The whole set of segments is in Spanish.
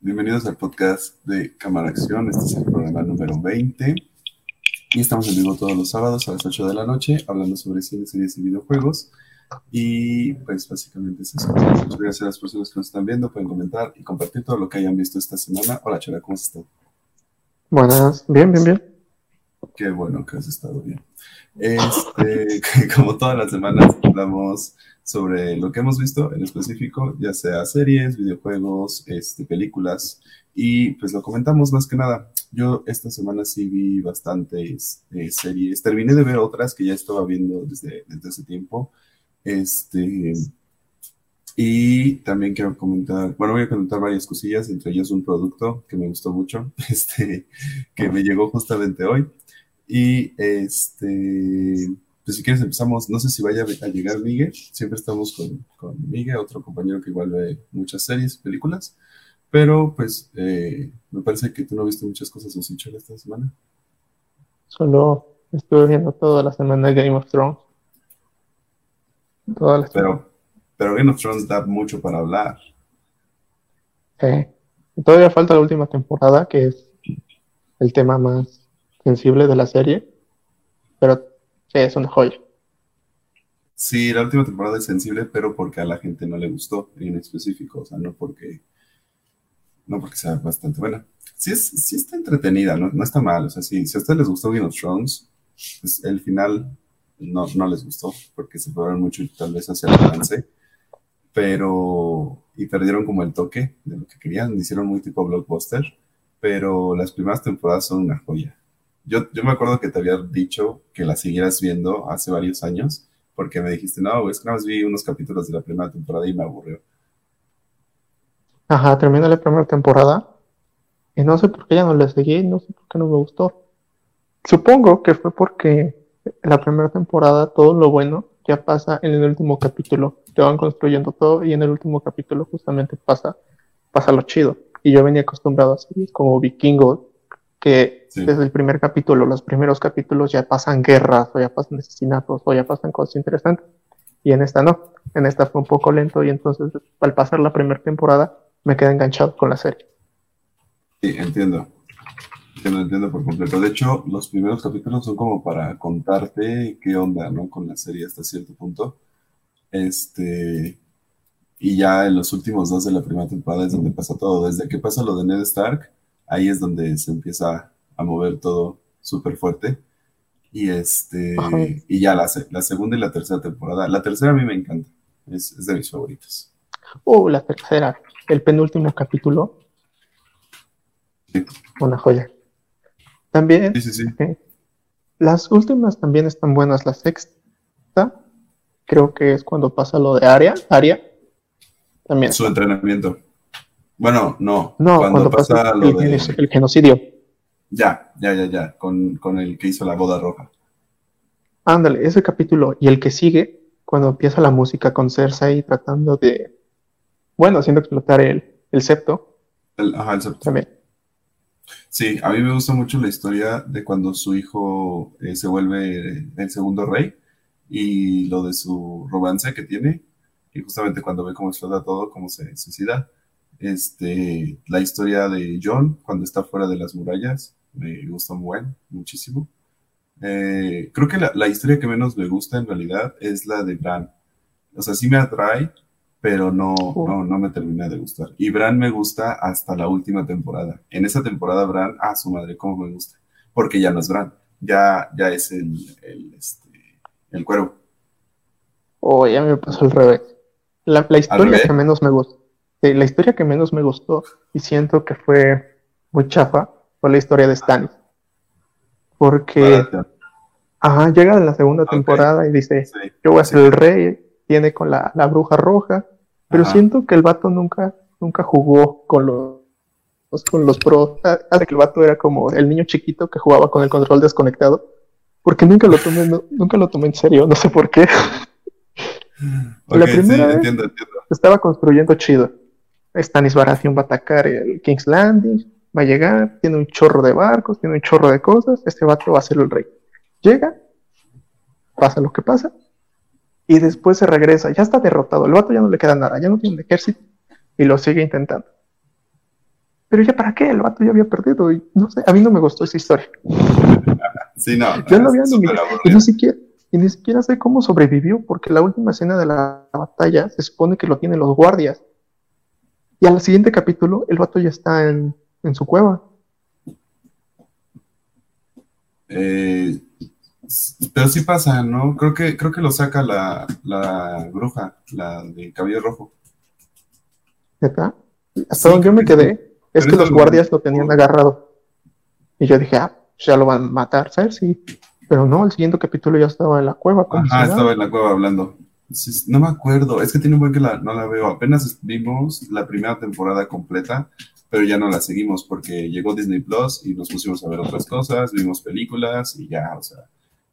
Bienvenidos al podcast de Cámara Acción. Este es el programa número 20. Y estamos en vivo todos los sábados a las 8 de la noche hablando sobre cine, series y videojuegos. Y pues básicamente es eso. Muchas gracias a las personas que nos están viendo. Pueden comentar y compartir todo lo que hayan visto esta semana. Hola, Chara, ¿cómo estado? Buenas, bien, bien, bien. Qué bueno que has estado bien. Este, como todas las semanas, hablamos sobre lo que hemos visto en específico, ya sea series, videojuegos, este, películas, y pues lo comentamos más que nada. Yo esta semana sí vi bastantes eh, series. Terminé de ver otras que ya estaba viendo desde, desde hace tiempo. Este, y también quiero comentar, bueno, voy a comentar varias cosillas, entre ellas un producto que me gustó mucho, este, que me llegó justamente hoy. Y este, pues si quieres empezamos, no sé si vaya a llegar Miguel, siempre estamos con, con Miguel, otro compañero que igual ve muchas series, películas, pero pues eh, me parece que tú no viste muchas cosas en Switch esta semana. Solo estuve viendo toda la semana Game of Thrones. Toda la pero, pero Game of Thrones da mucho para hablar. Eh, todavía falta la última temporada, que es el tema más sensible de la serie, pero Sí, es una joya. Sí, la última temporada es sensible, pero porque a la gente no le gustó en específico, o sea, no porque no porque sea bastante buena. Sí, es, sí está entretenida, no, no está mal, o sea, si, si a ustedes les gustó Game of Thrones, pues el final no, no les gustó, porque se fueron mucho tal vez hacia el balance, pero, y perdieron como el toque de lo que querían, hicieron muy tipo blockbuster, pero las primeras temporadas son una joya. Yo, yo me acuerdo que te había dicho que la siguieras viendo hace varios años, porque me dijiste, no, es que nada más vi unos capítulos de la primera temporada y me aburrió. Ajá, terminé la primera temporada y no sé por qué ya no la seguí, no sé por qué no me gustó. Supongo que fue porque la primera temporada todo lo bueno ya pasa en el último capítulo. Te van construyendo todo y en el último capítulo justamente pasa, pasa lo chido. Y yo venía acostumbrado a series como Vikingos, que desde el primer capítulo, los primeros capítulos ya pasan guerras o ya pasan asesinatos o ya pasan cosas interesantes. Y en esta no, en esta fue un poco lento y entonces al pasar la primera temporada me quedé enganchado con la serie. Sí, entiendo. Entiendo, entiendo por completo. De hecho, los primeros capítulos son como para contarte qué onda, ¿no? Con la serie hasta cierto punto. Este, y ya en los últimos dos de la primera temporada es donde pasa todo. Desde que pasa lo de Ned Stark, ahí es donde se empieza a mover todo súper fuerte. Y este y ya la, la, segunda y la tercera temporada. La tercera a mí me encanta. Es, de mis favoritos. Uh, la tercera. El penúltimo capítulo. Una joya. También. Sí, sí, sí. las últimas también están buenas. La sexta, creo que es cuando pasa lo de Aria. Aria. También. Su entrenamiento. Bueno, no. No, cuando, pasa, lo de... el genocidio. Ya, ya, ya, ya, con, con, el que hizo la boda roja. Ándale, ese capítulo y el que sigue, cuando empieza la música con Cersei tratando de, bueno, haciendo explotar el, el septo. ajá, el septo. También. Sí, a mí me gusta mucho la historia de cuando su hijo eh, se vuelve el segundo rey y lo de su romance que tiene, y justamente cuando ve cómo explota todo, cómo se suicida este, la historia de John cuando está fuera de las murallas me gusta muy, muchísimo. Eh, creo que la, historia que menos me gusta en realidad es la de Bran. O sea, sí me atrae, pero no, no, no, me termina de gustar. Y Bran me gusta hasta la última temporada. En esa temporada, Bran, ah, su madre, cómo me gusta. Porque ya no es Bran, ya, ya es el, el, este, el cuervo. Oh, ya me pasó al revés. La, la historia que menos me gusta la historia que menos me gustó y siento que fue muy chafa fue la historia de Stannis. Porque ajá, llega en la segunda temporada y dice, yo voy a ser el rey, viene con la, bruja roja, pero siento que el vato nunca, nunca jugó con los, con los pros, hace que el vato era como el niño chiquito que jugaba con el control desconectado, porque nunca lo tomé, nunca lo tomé en serio, no sé por qué. la primera estaba construyendo chido. Stannis Baratheon va a atacar el King's Landing, va a llegar, tiene un chorro de barcos, tiene un chorro de cosas, este vato va a ser el rey. Llega, pasa lo que pasa, y después se regresa, ya está derrotado, el vato ya no le queda nada, ya no tiene ejército, y lo sigue intentando. pero ya para qué, el vato ya había perdido y no sé, a mí no me gustó esa historia. Sí, no. Yo no había ni, y ni siquiera y ni siquiera sé cómo sobrevivió porque la última escena de la batalla se supone que lo tienen los guardias. Y al siguiente capítulo el vato ya está en, en su cueva. Eh, pero sí pasa, ¿no? Creo que, creo que lo saca la, la bruja, la de cabello rojo. ¿Está? Hasta donde yo me quedé, es que los guardias lo tenían agarrado. Y yo dije, ah, ya lo van a matar, ¿sabes? Sí. Pero no, el siguiente capítulo ya estaba en la cueva. Ah, estaba en la cueva hablando. No me acuerdo, es que tiene un buen que la, no la veo. Apenas vimos la primera temporada completa, pero ya no la seguimos porque llegó Disney Plus y nos pusimos a ver otras cosas, vimos películas y ya, o sea,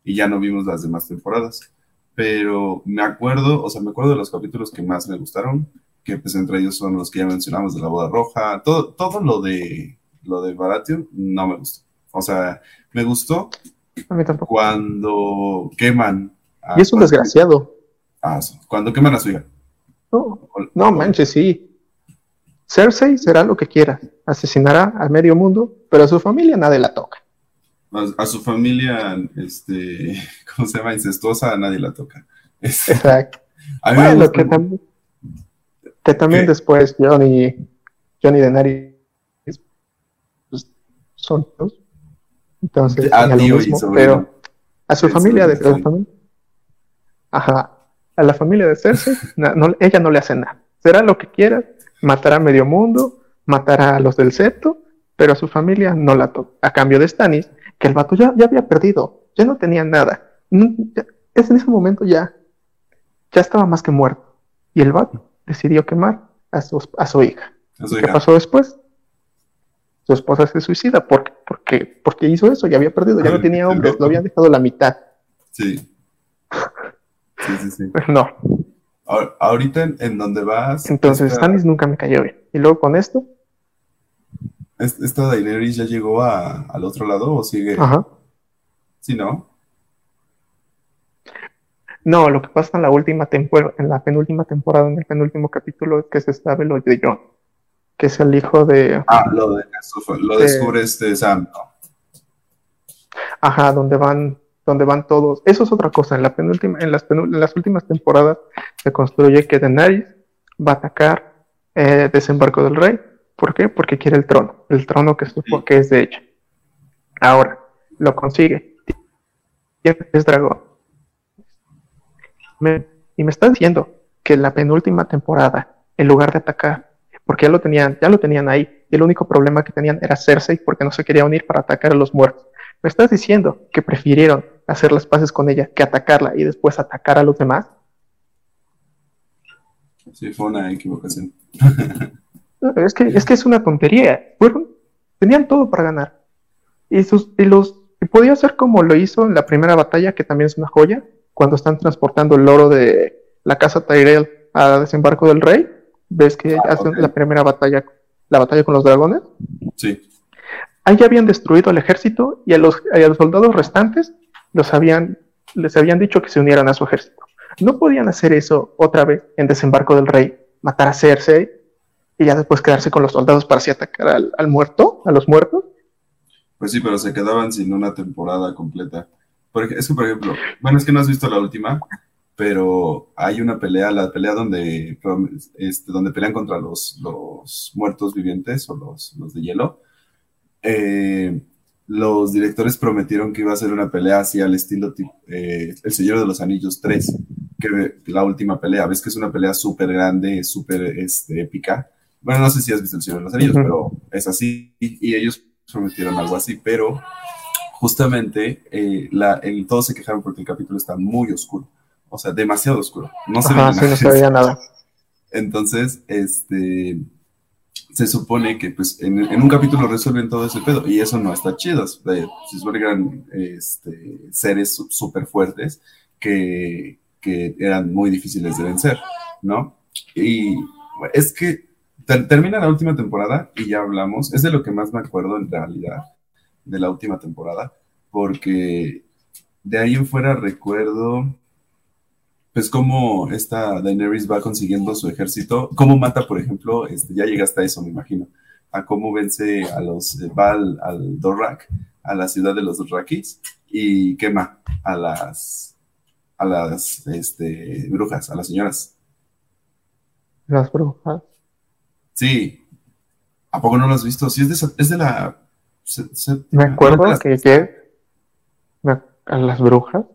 y ya no vimos las demás temporadas. Pero me acuerdo, o sea, me acuerdo de los capítulos que más me gustaron que pues entre ellos son los que ya mencionamos de la boda roja, todo, todo lo de lo de Baratheon no me gustó. O sea, me gustó cuando queman. y es un desgraciado. Ah, cuando queman a su hija. No, manches, sí. Cersei será lo que quiera, asesinará a medio mundo, pero a su familia nadie la toca. A, su familia, este, ¿cómo se llama? Incestuosa, nadie la toca. Exacto. A mí bueno, que también que también después Johnny, Johnny Denari pues, son dos. Entonces, a ah, tío mismo, pero a su familia de familia, ajá, a la familia de Cersei, ella no le hace nada. Será lo que quiera, matará a medio mundo, matará a los del septo, pero a su familia no la toca. A cambio de Stannis, que el vato ya, ya había perdido, ya no tenía nada. es en ese momento ya, ya estaba más que muerto. Y el vato decidió quemar a su, a su hija. ¿Qué pasó después? Su esposa se suicida porque, porque, porque hizo eso, ya había perdido, ya no tenía hombres, lo habían dejado la mitad. Sí. Sí, sí, sí. No. Ahorita en, donde vas. Entonces, Stannis nunca me cayó bien. Y luego con esto. ¿Esta Daenerys ya llegó a, al otro lado o sigue? Ajá. Sí, ¿no? No, lo que pasa en la última temporada, en la penúltima temporada, en el penúltimo capítulo, es que se sabe lo de John, que es el hijo de. Ah, lo, de, lo descubre este Sam. Ajá, donde van, donde van todos. Eso es otra cosa. En la penúltima, en las, en las últimas temporadas se construye que Daenerys va a atacar eh, desembarco del rey. ¿Por qué? Porque quiere el trono, el trono que, que es de ella. Ahora, lo consigue. Es dragón y me está diciendo que en la penúltima temporada, en lugar de atacar, porque ya lo tenían, ya lo tenían ahí, y el único problema que tenían era Cersei porque no se quería unir para atacar a los muertos. Me estás diciendo que prefirieron hacer las paces con ella que atacarla y después atacar a los demás. Sí, fue una equivocación. es, que, es que es una tontería. tenían todo para ganar. Y, sus, y los y podía ser como lo hizo en la primera batalla, que también es una joya, cuando están transportando el oro de la casa Tyrell a desembarco del rey. ¿Ves que ah, hacen la primera batalla, la batalla con los dragones? Sí. Ahí ya habían destruido el ejército y a los, los soldados restantes los habían, les habían dicho que se unieran a su ejército. No podían hacer eso otra vez en desembarco del rey, matar a Cersei y ya después quedarse con los soldados para así atacar al, al muerto, a los muertos. Pues sí, pero se quedaban sin una temporada completa es que, por ejemplo, bueno, es que no has visto la última, pero hay una pelea, la pelea donde, este, donde pelean contra los, los muertos vivientes o los, los de hielo. Eh, los directores prometieron que iba a ser una pelea así al estilo eh, El Señor de los Anillos 3, que la última pelea, ves que es una pelea súper grande, súper este, épica. Bueno, no sé si has visto El Señor de los Anillos, pero es así, y ellos prometieron algo así, pero justamente eh, la, el, todos se quejaron porque el capítulo está muy oscuro, o sea, demasiado oscuro. No se, veía nada. Entonces, este, se supone que pues en, un capítulo resuelven todo ese pedo y eso no está chido. Se supone que este, seres súper fuertes que, que, eran muy difíciles de vencer, ¿no? Y es que termina la última temporada y ya hablamos, es de lo que más me acuerdo en realidad de la última temporada, porque de ahí en fuera recuerdo, pues cómo esta Daenerys va consiguiendo su ejército, cómo mata, por ejemplo, este, ya llegaste a eso, me imagino, a cómo vence a los, va al, al Dorak, a la ciudad de los Dorrakis, y quema a las, a las este, brujas, a las señoras. Las brujas. Sí. ¿A poco no lo has visto? Sí, es de, es de la... me acuerdo que, que a las brujas.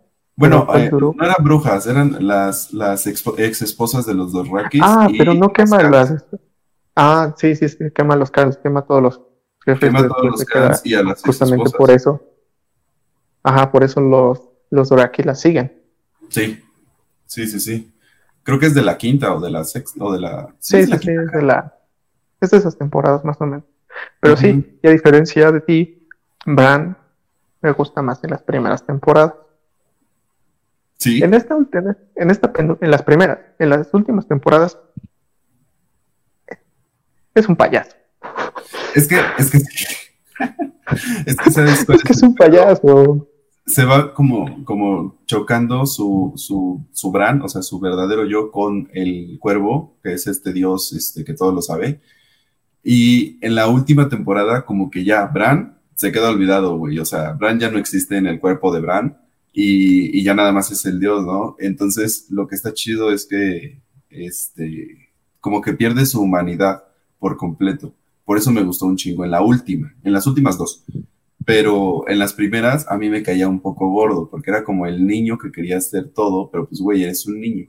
Bueno, eh, no eran brujas, eran las, las ex esposas de los dos Rakis. Ah, pero no quema las. Ah, sí, sí, sí, quema los Khans, quema todos los jefes. Quema todos los Khans y a las Justamente por eso. Ajá, por eso los, los Doraki las siguen. Sí, sí, sí, sí. Creo que es de la quinta o de la sexta o de la. Sí, sí, sí, es de la. Es de esas temporadas más o menos. Pero sí, y a diferencia de ti, Bran me gusta más en las primeras temporadas. Sí. En esta, en esta, en las primeras, en las últimas temporadas, es un payaso. Es que, es que, es que sabes es que es un payaso. Se va como, como chocando su, su, su Bran, o sea, su verdadero yo con el cuervo, que es este dios este, que todo lo sabe. Y en la última temporada, como que ya Bran se queda olvidado, güey. O sea, Bran ya no existe en el cuerpo de Bran y, y, ya nada más es el dios, ¿no? Entonces, lo que está chido es que, este, como que pierde su humanidad por completo. Por eso me gustó un chingo en la última, en las últimas dos. Pero en las primeras a mí me caía un poco gordo, porque era como el niño que quería hacer todo, pero pues, güey, eres un niño.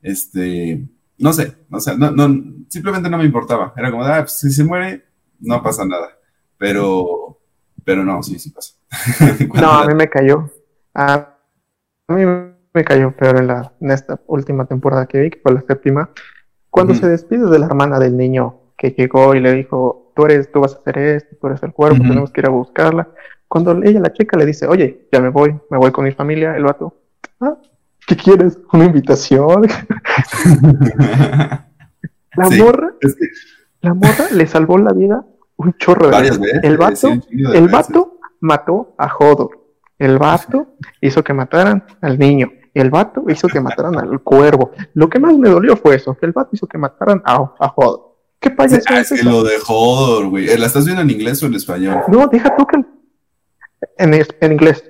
Este, no sé, no sé, no, no, simplemente no me importaba. Era como, ah, pues, si se muere, no pasa nada. Pero, pero no, sí, sí pasa. no, a mí me cayó. A mí me cayó peor en, la, en esta última temporada que vi, que fue la séptima, cuando se despide de la hermana del niño que llegó y le dijo, tú eres, tú vas a hacer esto, tú eres el cuerpo, tenemos que ir a buscarla. Cuando ella, la chica, le dice, oye, ya me voy, me voy con mi familia, el vato, ah, ¿qué quieres? ¿Una invitación? la morra, la morra le salvó la vida un chorro de veces. El vato, el vato mató a Hodor. El vato hizo que mataran al niño. El vato hizo que mataran al cuervo. Lo que más me dolió fue eso, que el vato hizo que mataran a, a Hodor. ¿Qué payaso es, que lo de Hodor, güey. ¿La estás viendo en inglés o en español? No, deja tú que en, en inglés.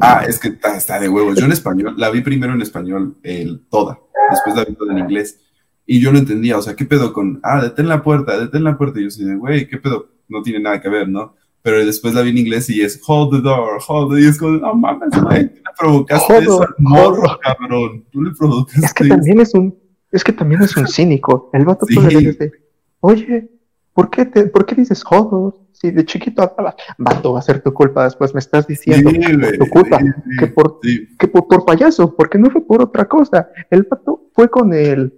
Ah, es que está, de huevos. Yo en español, la vi primero en español, el, toda. Después la vi toda en inglés. Y yo no entendía, o sea, ¿qué pedo con, ah, detén la puerta, detén la puerta? Y yo así güey, ¿qué pedo? No tiene nada que ver, ¿no? Pero después la vi en inglés y es, hold the door, hold the, y es como, no mames, güey, tú le provocaste eso al morro, cabrón, tú le provocaste Es que también es un, es que también es un cínico. El vato sí. le dice, oye, ¿por qué, te, ¿por qué dices jodos? Si de chiquito hablabas, vato, va a ser tu culpa después, me estás diciendo sí, tu culpa, que, por, que por, por, payaso, porque no fue por otra cosa. El vato fue con el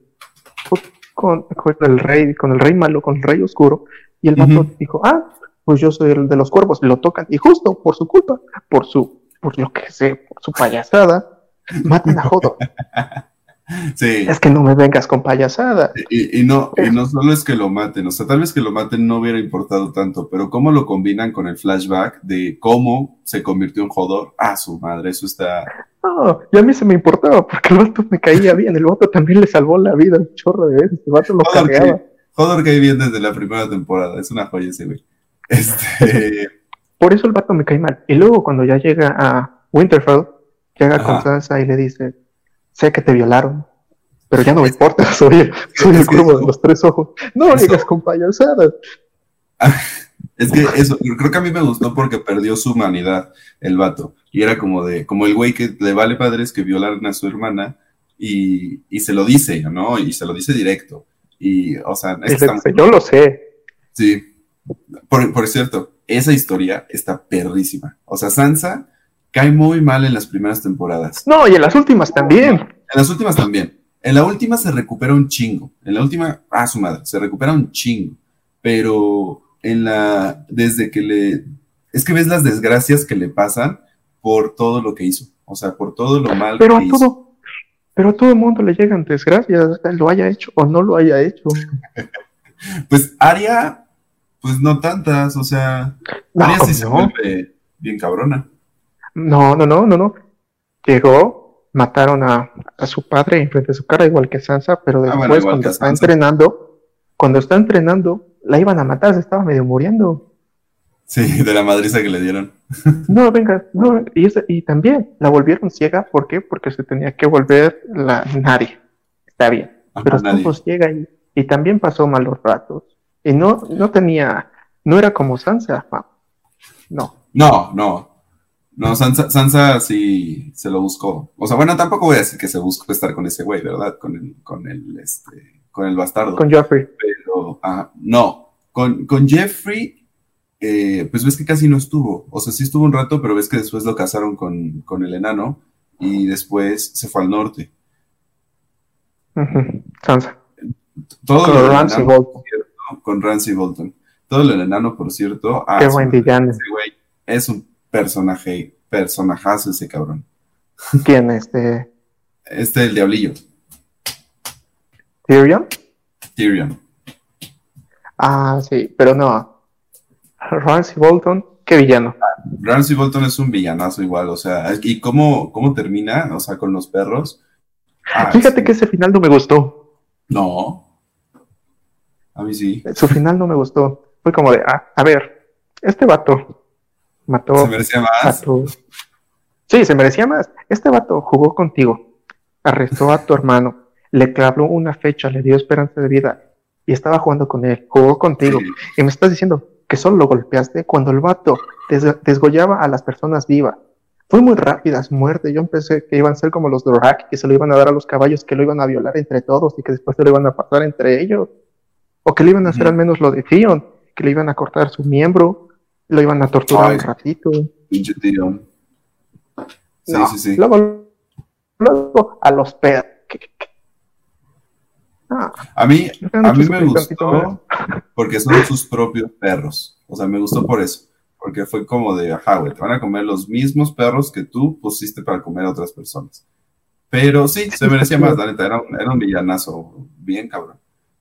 con, el rey, con el rey malo, con el rey oscuro, y el vato dijo, ah, pues yo soy el de los cuervos, lo tocan, y justo por su culpa, por su, por lo que sé, por su payasada, matan a Jodo. Sí. Es que no me vengas con payasada. Y, no, y no solo es que lo maten, o sea, tal vez que lo maten no hubiera importado tanto, pero cómo lo combinan con el flashback de cómo se convirtió en Jodor. Ah, su madre, eso está. No, y a mí se me importaba porque el vato me caía bien, el vato también le salvó la vida un chorro de veces, el vato lo cargaba. Jodor cae bien desde la primera temporada, es una joya ese güey. Este. Por eso el vato me cae mal. Y luego cuando ya llega a Winterfell, llega con Sansa y le dice sé que te violaron, pero ya no me importa, soy, soy el cuervo de los tres ojos. No digas con payasadas. Es que eso, creo que a mí me gustó porque perdió su humanidad el vato. Y era como de, como el güey que le vale padres que violaron a su hermana y, y se lo dice, ¿no? Y se lo dice directo. Y, o sea, yo lo sé. Sí. Por, por cierto, esa historia está perrísima. O sea, Sansa cae muy mal en las primeras temporadas. No, y en las últimas también. En las últimas también. En la última se recupera un chingo. En la última, ah, su madre, se recupera un chingo. Pero en la, desde que le, es que ves las desgracias que le pasan por todo lo que hizo. O sea, por todo lo mal pero que a todo, Pero a todo el mundo le llegan desgracias, lo haya hecho o no lo haya hecho. pues Aria, pues no tantas, o sea, Aria sí se vuelve bien cabrona. No, no, no, no, no. Llegó, mataron a, a su padre enfrente de su cara, igual que Sansa, pero ah, después cuando está entrenando, cuando está entrenando, la iban a matar, se estaba medio muriendo. Sí, de la madriza que le dieron. No, venga, no, y, y también la volvieron ciega, ¿por qué? Porque se tenía que volver la nadie. Está bien. pero estuvo ciega y, y, también pasó malos ratos. Y no, no tenía, no era como Sansa. No. No, no. No, Sansa, Sansa sí se lo buscó. O sea, bueno, tampoco voy a decir que se buscó estar con ese güey, ¿verdad? Con el, con el, este, con el bastardo. Con Jeffrey. Pero, no, con, con Jeffrey, eh, pues ves que casi no estuvo. O sea, sí estuvo un rato, pero ves que después lo casaron con, con el enano y después se fue al norte. Sansa. Todo con Ramsey Bolton. Con Ramsey Bolton. Todo el enano, por cierto. Ah, Qué buen villano. Ese güey es un personaje, personajazo ese cabrón. ¿Quién? Este. Este, el diablillo. ¿Tyrion? Tyrion. Ah, sí, pero no. Ramsey Bolton, qué villano. Ramsey Bolton es un villanazo igual, o sea, ¿y cómo, cómo termina? O sea, con los perros. Ah, Fíjate que ese final no me gustó. No. A mí sí. Su final no me gustó. Fue como de, ah, a ver, este vato mató. ¿Se merecía más? Sí, se merecía más. Este vato jugó contigo, arrestó a tu hermano, le clavó una fecha, le dio esperanza de vida y estaba jugando con él, jugó contigo. Y me estás diciendo que solo lo golpeaste cuando el vato desgollaba a las personas vivas. Fue muy rápida su muerte. Yo pensé que iban a ser como los Dorak, que se lo iban a dar a los caballos, que lo iban a violar entre todos y que después se lo iban a pasar entre ellos. O que le iban a hacer al menos lo de Theon, que le iban a cortar su miembro, lo iban a torturar un ratito. Pinche Theon. Sí, sí, sí. Luego, luego a los perros. a mí, a mí me gustó porque son sus propios perros. O sea, me gustó por eso porque fue como de, ajá, güey, te van a comer los mismos perros que tú pusiste para comer a otras personas. Pero sí, se merecía más, la neta, era, un villanazo, bien cabrón.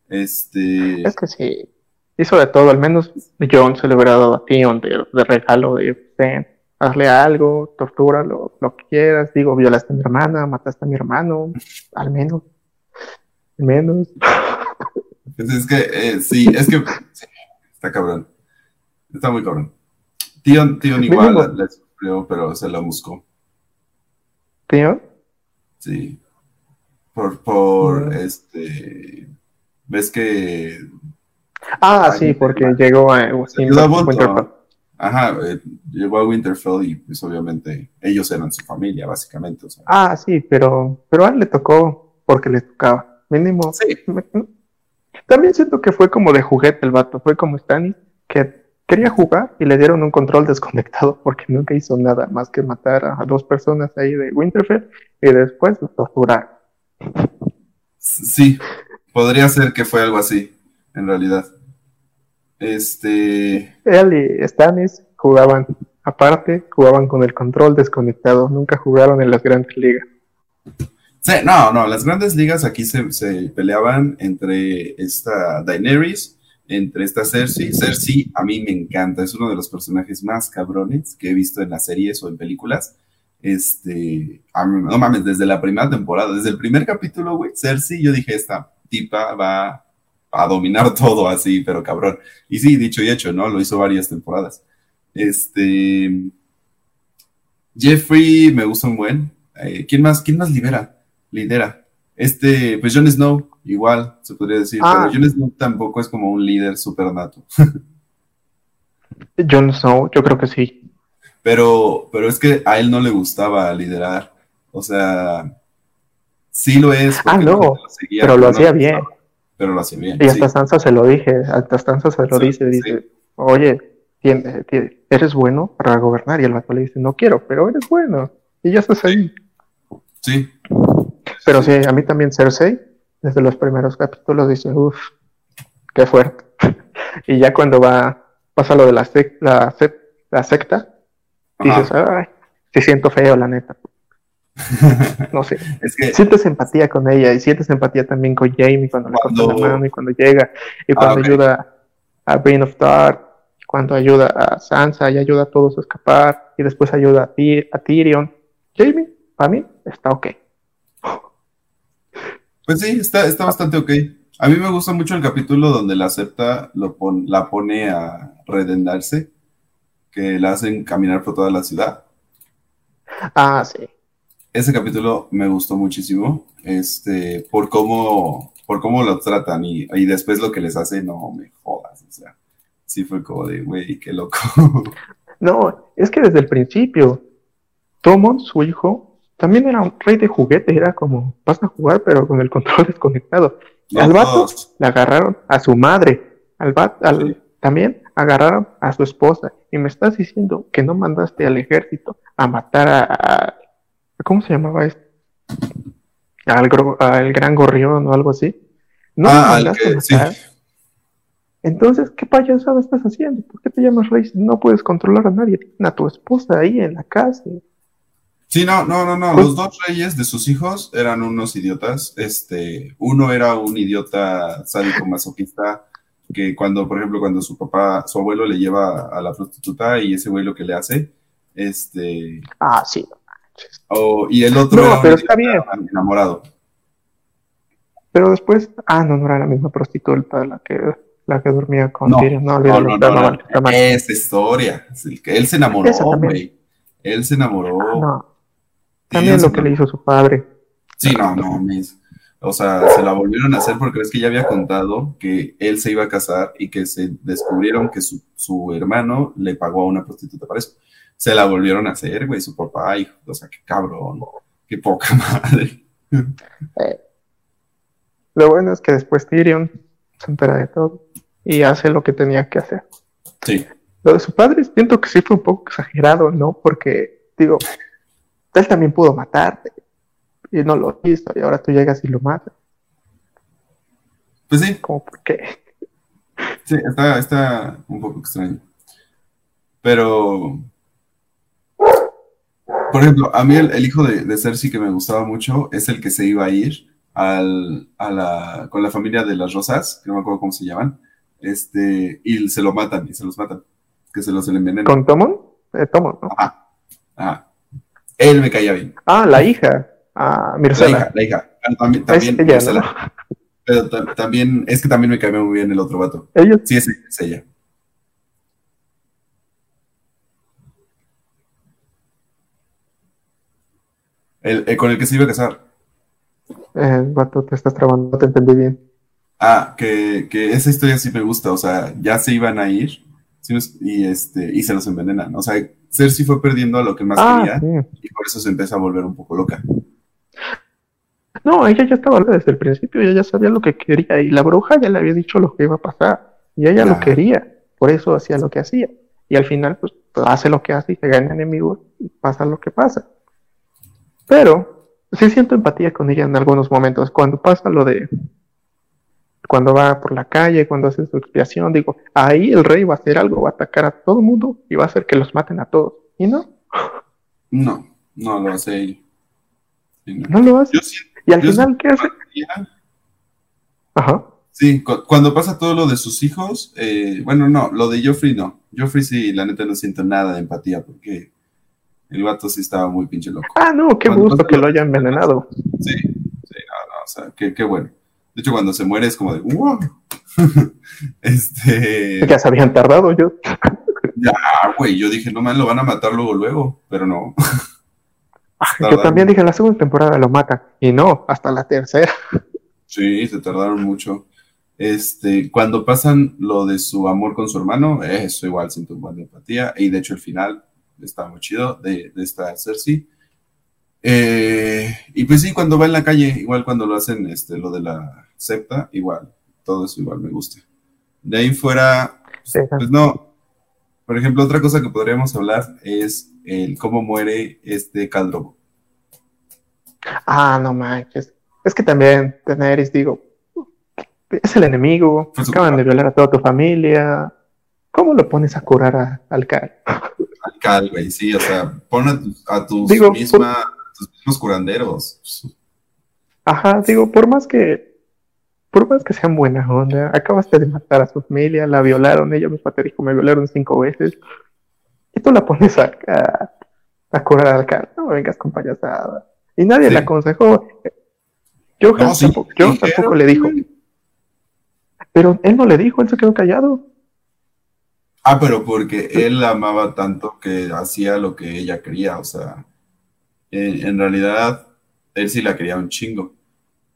Este... Es que sí, hizo de todo, al menos John se le hubiera dado a Tion de, de regalo de, ven, hazle algo, tortúralo, lo que quieras, digo, violaste a mi hermana, mataste a mi hermano, al menos, al menos. Pues es que, eh, sí, es que, está cabrón, está muy cabrón. Tion, Tion igual le sufrió, pero se la buscó. ¿Tion? Sí. Por, por, este, ves que... Ah, sí, porque llegó a, Winterfell. Ajá, eh, llegó a Winterfell y pues obviamente ellos eran su familia, básicamente. Ah, sí, pero, pero a él le tocó porque le tocaba. Mínimo. Sí. También siento que fue como de juguete el vato, fue como Stannis, que quería jugar y le dieron un control desconectado porque nunca hizo nada más que matar a dos personas ahí de Winterfell y después torturar. Sí, podría ser que fue algo así, en realidad. Este. Él y Stannis jugaban aparte, jugaban con el control desconectado, nunca jugaron en las grandes ligas. Sí, no, no, las grandes ligas aquí se, se peleaban entre esta Daenerys entre esta Cersei. Cersei a mí me encanta, es uno de los personajes más cabrones que he visto en las series o en películas. Este, no mames, desde la primera temporada, desde el primer capítulo, güey, Cersei, yo dije, esta tipa va a dominar todo así, pero cabrón. Y sí, dicho y hecho, ¿no? Lo hizo varias temporadas. Este, Jeffrey me gusta un buen. Eh, ¿Quién más? ¿Quién más libera? Lidera. Este, pues Jon Snow, igual, se podría decir, pero ah. Jon Snow tampoco es como un líder super nato. Jon Snow, yo creo que sí. Pero, pero es que a él no le gustaba liderar. O sea, sí lo es. Ah, no, pero lo hacía bien. Pero lo hacía bien. Y hasta Sansa se lo dije, hasta Sansa se lo dice, dice, oye, eres bueno para gobernar. Y el vato le dice, no quiero, pero eres bueno. Y ya estás ahí. Sí, pero sí, a mí también Cersei, desde los primeros capítulos, dice, uff, qué fuerte. y ya cuando va, pasa lo de la, la, la secta, dices, ay, sí siento feo, la neta. no sé. Es que... Sientes empatía con ella y sientes empatía también con Jamie cuando, le corta la mano y cuando llega y cuando ah, ayuda a Brain of Dark, cuando ayuda a Sansa y ayuda a todos a escapar y después ayuda a, a Tyrion. Jamie, para mí, está ok. Pues sí, está, está bastante ok. A mí me gusta mucho el capítulo donde la acepta, lo la pone a redendarse, que la hacen caminar por toda la ciudad. Ah, sí. Ese capítulo me gustó muchísimo, este, por cómo, por cómo lo tratan y, y después lo que les hace, no me jodas, o sea, sí fue como de, güey, qué loco. No, es que desde el principio, Tomon, su hijo, también era un rey de juguete, era como, vas a jugar, pero con el control desconectado. al vato le agarraron a su madre, al vato, también agarraron a su esposa. Y me estás diciendo que no mandaste al ejército a matar a, ¿cómo se llamaba este? Al, al, gran gorrión o algo así. No ah, mandaste a matar. Entonces, ¿qué payasada estás haciendo? ¿Por qué te llamas rey si no puedes controlar a nadie? a tu esposa ahí en la casa. Sí, no, no, no, no. Pues Los dos reyes de sus hijos eran unos idiotas. Este, uno era un idiota sádico masoquista que cuando, por ejemplo, cuando su papá, su abuelo le lleva a la prostituta y ese güey lo que le hace, este. Ah, sí. Y el otro no, pero está bien. enamorado. Pero después, ah, no, no era la misma prostituta la que la que dormía con no, Tyrion. No, no, no, no, Esa historia. Él se enamoró, güey. Él se enamoró. Ah, no. También lo que le hizo su padre. Sí, no, no, O sea, se la volvieron a hacer porque es que ya había contado que él se iba a casar y que se descubrieron que su, su hermano le pagó a una prostituta para eso. Se la volvieron a hacer, güey, su papá, hijo. O sea, qué cabrón. Qué poca madre. Eh, lo bueno es que después Tyrion se entera de todo y hace lo que tenía que hacer. Sí. Lo de su padre siento que sí fue un poco exagerado, ¿no? Porque, digo, él también pudo matarte y no lo hizo y ahora tú llegas y lo matas. Pues sí. ¿Cómo por qué? Sí, está, está un poco extraño. Pero, por ejemplo, a mí el, hijo de, de, Cersei que me gustaba mucho es el que se iba a ir al, a la, con la familia de las Rosas, que no me acuerdo cómo se llaman, este, y se lo matan, y se los matan, que se los envenenan. ¿Con Tomon? Eh, Tomon, ¿no? Ajá, Él me caía bien. Ah, la hija. Ah, Mircela. La hija, la hija. También, también Pero también, es que también me caía muy bien el otro vato. ¿Ellos? Sí, es, es ella. El, con el que se iba a casar. Eh, vato, te estás trabando, no te entendí bien. Ah, que, que, esa historia sí me gusta, o sea, ya se iban a ir y, este, y se los envenenan. O sea, Cersei fue perdiendo a lo que más ah, quería y por eso se empieza a volver un poco loca. No, ella ya estaba desde el principio, ella ya sabía lo que quería y la bruja ya le había dicho lo que iba a pasar y ella lo quería, por eso hacía lo que hacía. Y al final, pues, hace lo que hace y se gana enemigos y pasa lo que pasa. Pero sí siento empatía con ella en algunos momentos. Cuando pasa lo de cuando va por la calle, cuando hace su expiación, digo, ahí el rey va a hacer algo, va a atacar a todo el mundo y va a hacer que los maten a todos. ¿Y no? No, no lo hace él. No, lo hace. y al final, ¿qué hace? Ajá. Sí, cuando pasa todo lo de sus hijos, eh, bueno, no, lo de Joffrey no. Joffrey sí, la neta no siento nada de empatía porque el vato sí estaba muy pinche loco. Ah, no, qué gusto que lo haya envenenado. Sí, sí, no, no, o sea, qué, qué bueno. De hecho, cuando se muere es como de, ¡wow! este... Ya se habían tardado yo. ya, güey, yo dije, no man, lo van a matar luego, luego, pero no. yo también dije, en la segunda temporada lo matan, y no, hasta la tercera. Sí, se tardaron mucho. Este, cuando pasan lo de su amor con su hermano, eso igual siento un de empatía, y de hecho el final está muy chido de, de esta Cersei eh, y pues sí, cuando va en la calle, igual cuando lo hacen, este, lo de la septa, igual, todo eso igual me gusta. De ahí fuera, pues, no. Por ejemplo, otra cosa que podríamos hablar es el cómo muere este Caldrogo. Ah, no manches. Es que también Daenerys, digo, es el enemigo, acaban de violar a toda tu familia. ¿Cómo lo pones a curar al Cal? Al Cal, güey, sí, o sea, pon a, tu, a misma los curanderos. Ajá, digo, por más que, por más que sean buenas onda, acabaste de matar a su familia, la violaron, ella me dijo, me violaron cinco veces, y tú la pones a, a, curar al cara, no vengas con payasada. Y nadie le aconsejó. Yo, tampoco, yo tampoco le dijo. Pero él no le dijo, él se quedó callado. Ah, pero porque él la amaba tanto que hacía lo que ella quería, o sea, en, realidad él sí la quería un chingo.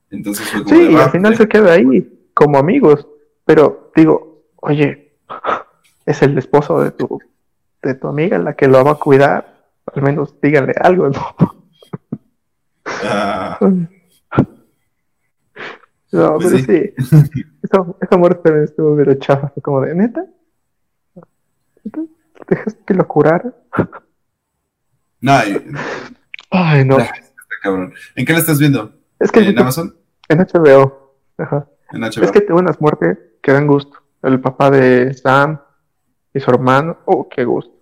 Entonces fue como Sí, al final se queda ahí como amigos, pero digo, oye, es el esposo de tu, de tu amiga la que lo va a cuidar, al menos díganle algo, ¿no? Ah. No, pues pero sí. esa, muerte también estuvo pero chafa. Como de, ¿neta? ¿Dejaste que lo curara? No, Ay, no. ¿En qué lo estás viendo? Es que ¿En Amazon? En HBO. Ajá. En HBO. Es que tengo unas muertes que dan gusto. El papá de Sam y su hermano. Oh, qué gusto.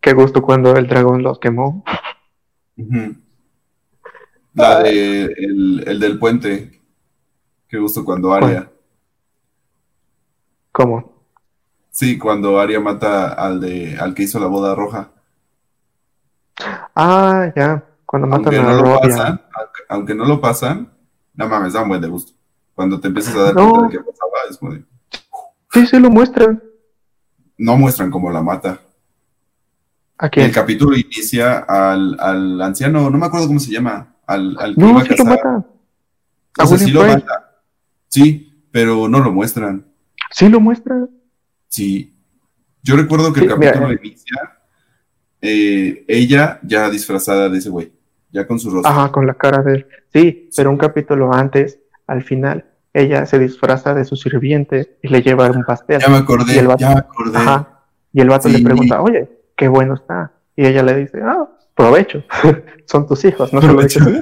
Qué gusto cuando el dragón los quemó. La de el, el del puente. Qué gusto cuando Aria. ¿Cómo? Sí, cuando Aria mata al de al que hizo la boda roja. Ah, ya. Cuando matan aunque a no lo pasan, aunque, no lo pasan, no mames, da un buen de gusto. Cuando te empiezas a dar cuenta de qué pasaba, es como de... Sí, sí lo muestran. No muestran cómo la mata. ¿A quién? El capítulo inicia al, al anciano, no me acuerdo cómo se llama, al, al que no, sí lo mata. O sea, sí lo mata. Sí, pero no lo muestran. ¿Sí lo muestran? Sí. Yo recuerdo que el capítulo inicia eh, ella ya disfrazada de ese güey, ya con su rostro. Ajá, con la cara de él. Sí, pero un capítulo antes, al final, ella se disfraza de su sirviente y le lleva un pastel. Ya me acordé, ya me acordé. Ajá, y el vato le pregunta, oye, qué bueno está. Y ella le dice, ah, provecho, son tus hijos, no se lo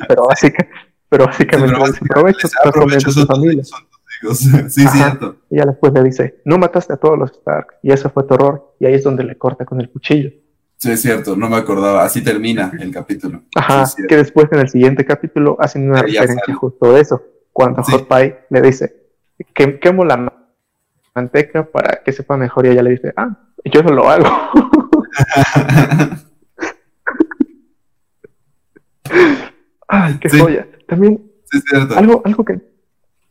pero básicamente, pero básicamente provecho, provecho son, familia. Son tus sí, cierto. Y ella después le dice, no mataste a todos los Stark, y ese fue tu horror, y ahí es donde le corta con el cuchillo. Sí, es cierto, no me acordaba, así termina el capítulo. Ajá, que después en el siguiente capítulo hacen una referencia justo de eso, cuando Hot Pie le dice, quemo la manteca para que sepa mejor, y ella le dice, ah, yo no lo hago. Ay, qué joya. También algo, algo que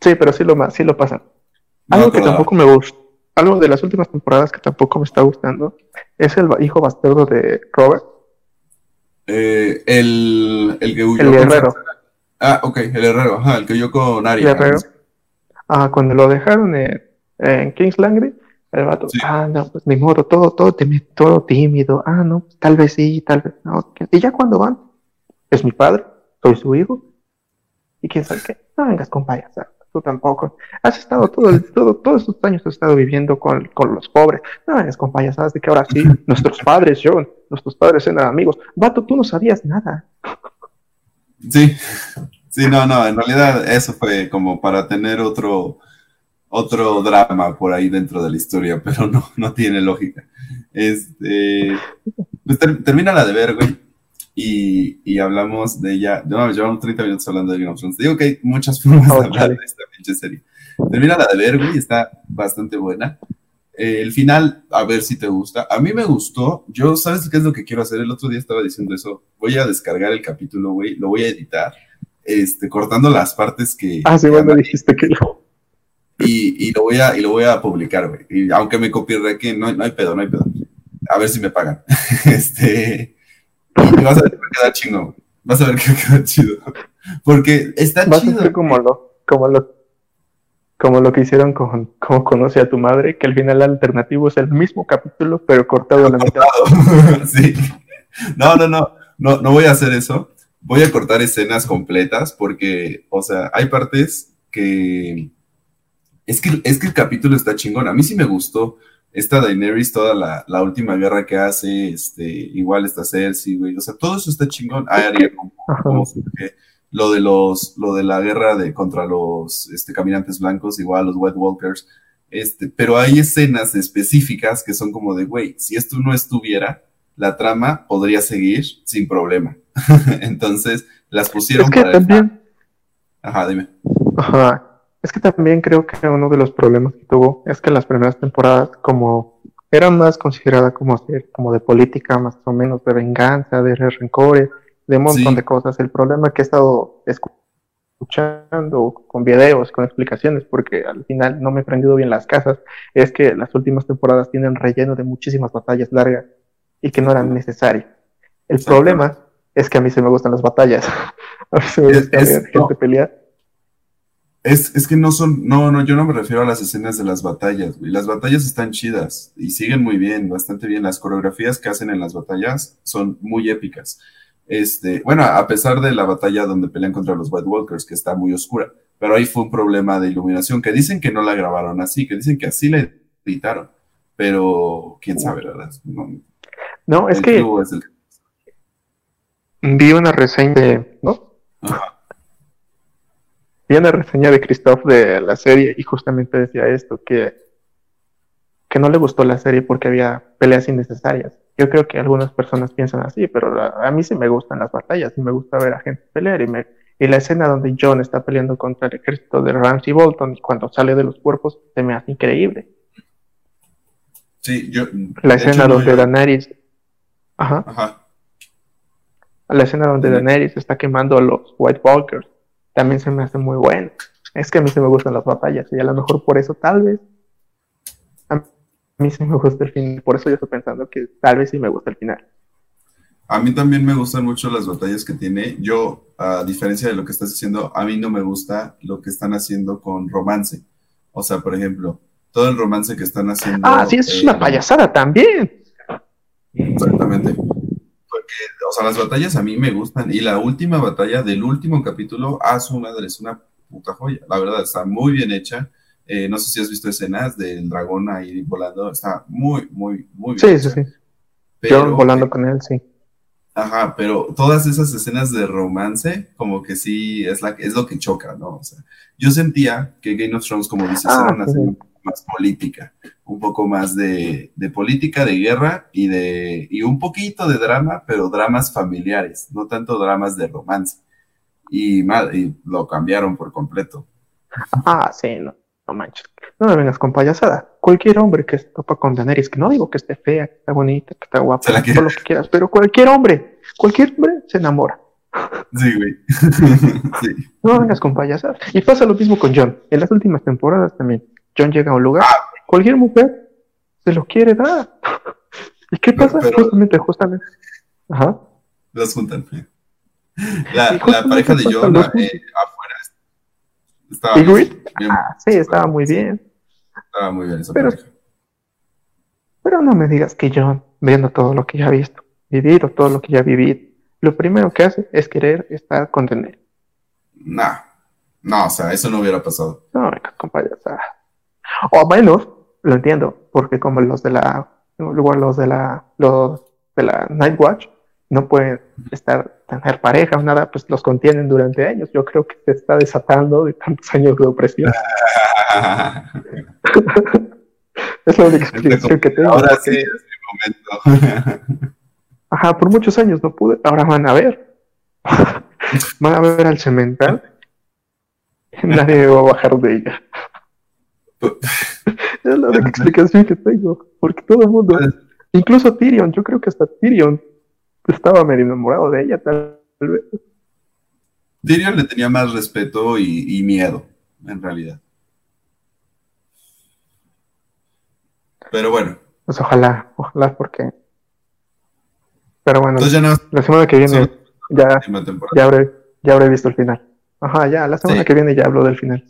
sí, pero sí lo sí lo pasa. algo que tampoco me gusta, algo de las últimas temporadas que tampoco me está gustando es el hijo bastardo de Robert. Eh, el, el que huyó. El herrero. Ah, ok, el herrero, ajá, el que huyó con Arya. El. Ah, cuando lo dejaron en, en King's Landry, el vato, ah, no, pues ni modo, todo, todo, todo tímido, ah, no, tal vez sí, tal vez no. Y ya cuando van, es mi padre, soy su hijo, y quién sabe qué, no vengas con tú tampoco. Has estado todo, todo, todos estos años has estado viviendo con, con los pobres, no vengas con payasadas de que ahora sí, nuestros padres, John, nuestros padres eran amigos. Vato, tú no sabías nada. Sí, sí, no, no, en realidad eso fue como para tener otro otro drama por ahí dentro de la historia, pero no, no tiene lógica. Este, pues termina la de ver, güey, y, y, hablamos de ella. No, llevamos 30 minutos hablando de Game of Thrones. digo que hay muchas formas de hablar de esta pinche serie. Termina la de ver, güey, está bastante buena. Eh, el final, a ver si te gusta. A mí me gustó. Yo, ¿sabes qué es lo que quiero hacer? El otro día estaba diciendo eso. Voy a descargar el capítulo, güey, lo voy a editar, este, cortando las partes que. Ah, sí, bueno, dijiste que lo y, y, lo voy a, y lo voy a publicar, güey. Y aunque me copie que no, no hay pedo, no hay pedo. A ver si me pagan. este, y vas a ver que va a quedar chingo. Vas a ver que va a quedar chido. Porque está vas chido. A ser como lo, como lo, como lo que hicieron con Cómo conoce a tu madre, que al final alternativo es el mismo capítulo, pero cortado a la mitad. sí. No, no, no, no, no voy a hacer eso. Voy a cortar escenas completas porque, o sea, hay partes que es que, es que el capítulo está chingón. A mí sí me gustó esta Daenerys, toda la, la última guerra que hace, este, igual está Cersei, güey. O sea, todo eso está chingón. Arya, como, como lo de los, lo de la guerra de contra los este, caminantes blancos, igual los White Walkers. Este, pero hay escenas específicas que son como de, güey, si esto no estuviera, la trama podría seguir sin problema. Entonces, las pusieron es que también... Ajá, dime. Ajá. Es que también creo que uno de los problemas que tuvo es que las primeras temporadas, como eran más consideradas como, como de política, más o menos de venganza, de rencores, de un montón de cosas. El problema que he estado escuchando con videos, con explicaciones, porque al final no me he aprendido bien las casas, es que las últimas temporadas tienen relleno de muchísimas batallas largas y que no eran necesarias. El problema es que a mí se me gustan las batallas. a mí se me gusta ver gente pelear. Es, es, que no son, no, no, yo no me refiero a las escenas de las batallas, güey. Las batallas están chidas y siguen muy bien, bastante bien. Las coreografías que hacen en las batallas son muy épicas. Este, bueno, a pesar de la batalla donde pelean contra los White Walkers, que está muy oscura, pero ahí fue un problema de iluminación, que dicen que no la grabaron así, que dicen que así la editaron, pero quién sabe, ¿verdad? No, es que vi una reseña de, ¿no? Vi una reseña de Christoph de la serie y justamente decía esto, que, que no le gustó la serie porque había peleas innecesarias. Yo creo que algunas personas piensan así, pero a, mí sí me gustan las batallas y me gusta ver a gente pelear. Y, me, y la escena donde John está peleando contra el ejército de Ramsey Bolton y cuando sale de los cuerpos se me hace increíble. Sí, yo. La escena donde Daenerys. Ajá. Ajá. La escena donde Daenerys está quemando a los White Walkers también se me hace muy buena. Es que a mí se me gustan las batallas y a lo mejor por eso tal vez a mí sí me gusta el final, por eso yo estoy pensando que tal vez sí me gusta el final. A mí también me gustan mucho las batallas que tiene. Yo, a diferencia de lo que estás diciendo, a mí no me gusta lo que están haciendo con romance. O sea, por ejemplo, todo el romance que están haciendo. Ah, sí, es una eh, payasada también. Exactamente. Porque, o sea, las batallas a mí me gustan. Y la última batalla del último capítulo, ah, su madre, es una puta joya. La verdad, está muy bien hecha. Eh, no sé si has visto escenas del dragón ahí volando. Está muy, muy, muy bien. Sí, sí, sí. Yo volando con él, sí. Ajá, pero todas esas escenas de romance, como que sí es, la, es lo que choca, ¿no? O sea, yo sentía que Game of Thrones, como dices, era ah, una serie más política, un poco más de, de, política, de guerra y de y un poquito de drama, pero dramas familiares, no tanto dramas de romance. Y, y lo cambiaron por completo. Ah, sí, no. No manches, no me vengas con payasada. Cualquier hombre que topa con Daenerys, que no digo que esté fea, que está bonita, que está guapa, todo lo que quieras, pero cualquier hombre, cualquier hombre se enamora. Sí, güey. No vengas con payasadas. Y pasa lo mismo con John. En las últimas temporadas también. John llega a un lugar, ah. cualquier mujer se lo quiere dar. ¿Y qué pasa? justamente, justamente. Ajá. Los juntan. La, la pareja de John eh, afuera estaba ah, sí, estaba muy bien. Estaba muy bien pero, pero no me digas que John, viendo todo lo que ya ha visto, vivido todo lo que ya ha vivido, lo primero que hace es querer estar con Tener. No, no, o sea, eso no hubiera pasado. No, compañero, o sea, o menos, lo entiendo, porque como los de la, luego los de la, los de la Night Watch, no pueden estar, tener pareja o nada, pues los contienen durante años. Yo creo que se está desatando de tantos años de opresión. es la única explicación que tengo. Ahora sí es mi momento. Ajá, por muchos años no pude. Ahora van a ver. van a ver al cemental. Nadie va a bajar de ella. Es la única explicación que tengo. Porque todo el mundo, pues, incluso Tyrion, yo creo que hasta Tyrion estaba medio enamorado de ella, tal vez. Tyrion le tenía más respeto y, miedo, en realidad. Pero bueno. Pues ojalá, ojalá, porque. Pero bueno, la semana que viene ya, ya, habré, ya habré visto el final. Ajá, ya, la semana que viene ya hablo del final.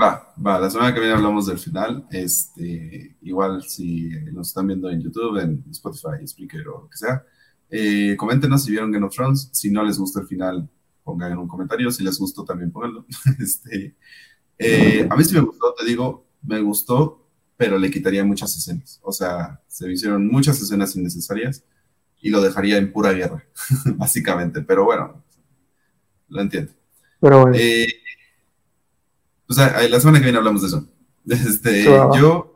Va, va, la semana que viene hablamos del final. Este, igual si nos están viendo en YouTube, en Spotify, Spreaker o lo que sea, eh, coméntenos si vieron Game of Thrones. Si no les gusta el final, pongan en un comentario. Si les gustó, también pónganlo. este, eh, a mí sí me gustó, te digo, me gustó, pero le quitaría muchas escenas. O sea, se hicieron muchas escenas innecesarias y lo dejaría en pura guerra, básicamente. Pero bueno, lo entiendo. Pero bueno. Eh, o sea, la semana que viene hablamos de eso. Este, yo,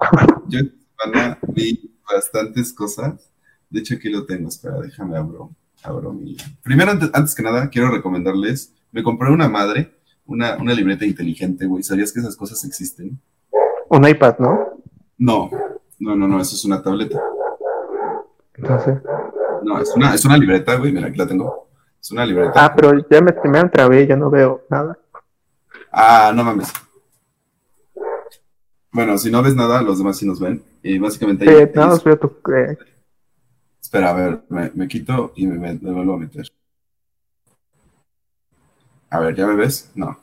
yo semana vi bastantes cosas de hecho, aquí lo tengo. Espera, déjame abro, abro mi. Primero, antes, que nada, quiero recomendarles. Me compré una madre, una, una libreta inteligente, güey. ¿Sabías que esas cosas existen? Un iPad, ¿no? No, no, no, no, eso es una tableta. Entonces. No, es una, es una libreta, güey. Mira, aquí la tengo. Es una libreta. Ah, pero ya me, me entrabé, ya no veo nada. Ah, no mames. Bueno, si no ves nada, los demás sí nos ven. Y básicamente... Eh, nada más veo tu... Eh. Espera, a ver, me, quito y me, vuelvo a meter. A ver, ¿ya me ves? No.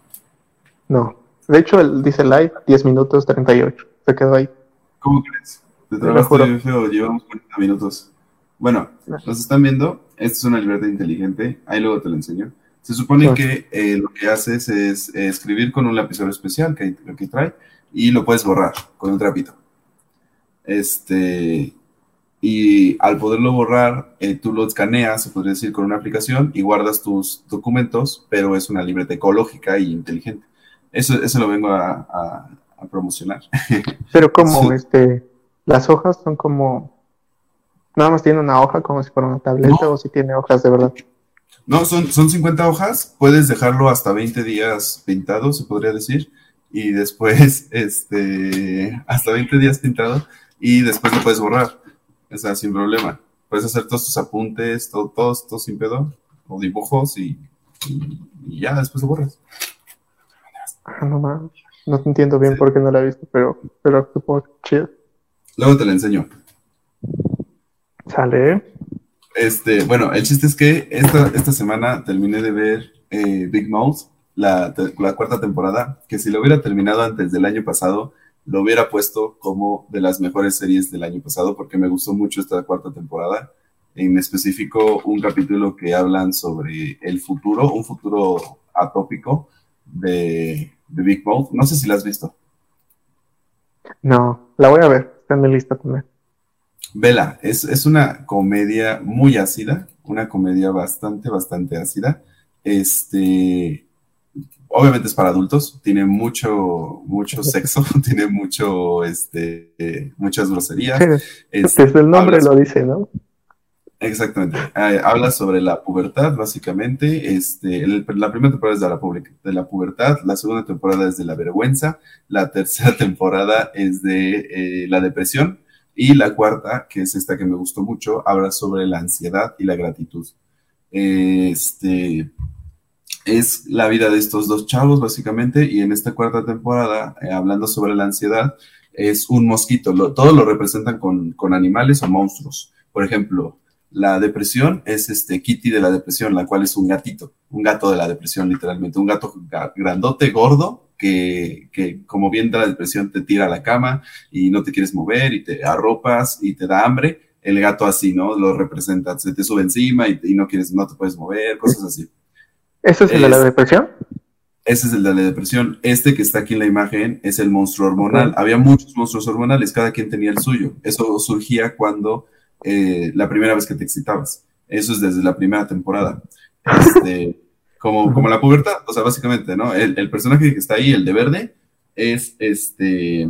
No. De hecho, él dice live 10 minutos 38. Se quedó ahí. ¿Cómo crees? Te trabaste feo, llevamos 40 minutos. Bueno, nos están viendo. Esta es una libreta inteligente. Ahí luego te lo enseño. Se supone que eh, lo que haces es escribir con un lapicero especial que, que trae y lo puedes borrar con un trapito. Este, y al poderlo borrar, eh, tú lo escaneas, se podría decir, con una aplicación y guardas tus documentos, pero es una libreta ecológica y inteligente. Eso, eso lo vengo a, promocionar. Pero como, este, las hojas son como, nada más tiene una hoja como si fuera una tableta o si tiene hojas de verdad. No, son, son 50 hojas, puedes dejarlo hasta 20 días pintado, se podría decir, y después, este, hasta 20 días pintado, y después lo puedes borrar, o sea, sin problema. Puedes hacer todos tus apuntes, todo, todos, todo sin pedo, o dibujos, y, ya, después lo borras. Ah, no mames. No te entiendo bien por qué no la he visto, pero, pero supongo chido. Luego te la enseño. Sale. Este, bueno, el chiste es que esta, esta semana terminé de ver eh, Big Mouth, la, la, cuarta temporada, que si lo hubiera terminado antes del año pasado, lo hubiera puesto como de las mejores series del año pasado, porque me gustó mucho esta cuarta temporada. En específico, un capítulo que hablan sobre el futuro, un futuro atópico de, de Big Mouth. No sé si la has visto. No, la voy a ver, está en mi lista también. Vela, es, es, una comedia muy ácida, una comedia bastante, bastante ácida. Este, obviamente es para adultos, tiene mucho, mucho sexo, tiene mucho, este, muchas groserías. Desde el nombre lo dice, ¿no? Exactamente. Eh, habla sobre la pubertad, básicamente. Este, la primera temporada es de la, de la pubertad, la segunda temporada es de la vergüenza, la tercera temporada es de eh, la depresión y la cuarta, que es esta que me gustó mucho, habla sobre la ansiedad y la gratitud. Este es la vida de estos dos chavos, básicamente, y en esta cuarta temporada, eh, hablando sobre la ansiedad, es un mosquito. Lo, todos lo representan con, con, animales o monstruos. Por ejemplo, la depresión es este Kitty de la depresión, la cual es un gatito, un gato de la depresión, literalmente, un gato grandote, gordo, que, como bien de la depresión te tira a la cama y no te quieres mover y te arropas y te da hambre, el gato así, ¿no? Lo representa, se te sube encima y, no quieres, no te puedes mover, cosas así. ¿Ese es el de la depresión? Ese es el de la depresión. Este que está aquí en la imagen es el monstruo hormonal. Había muchos monstruos hormonales, cada quien tenía el suyo. Eso surgía cuando eh, la primera vez que te excitabas. Eso es desde la primera temporada. Este, como, como la pubertad, o sea, básicamente, ¿no? El, personaje que está ahí, el de verde, es este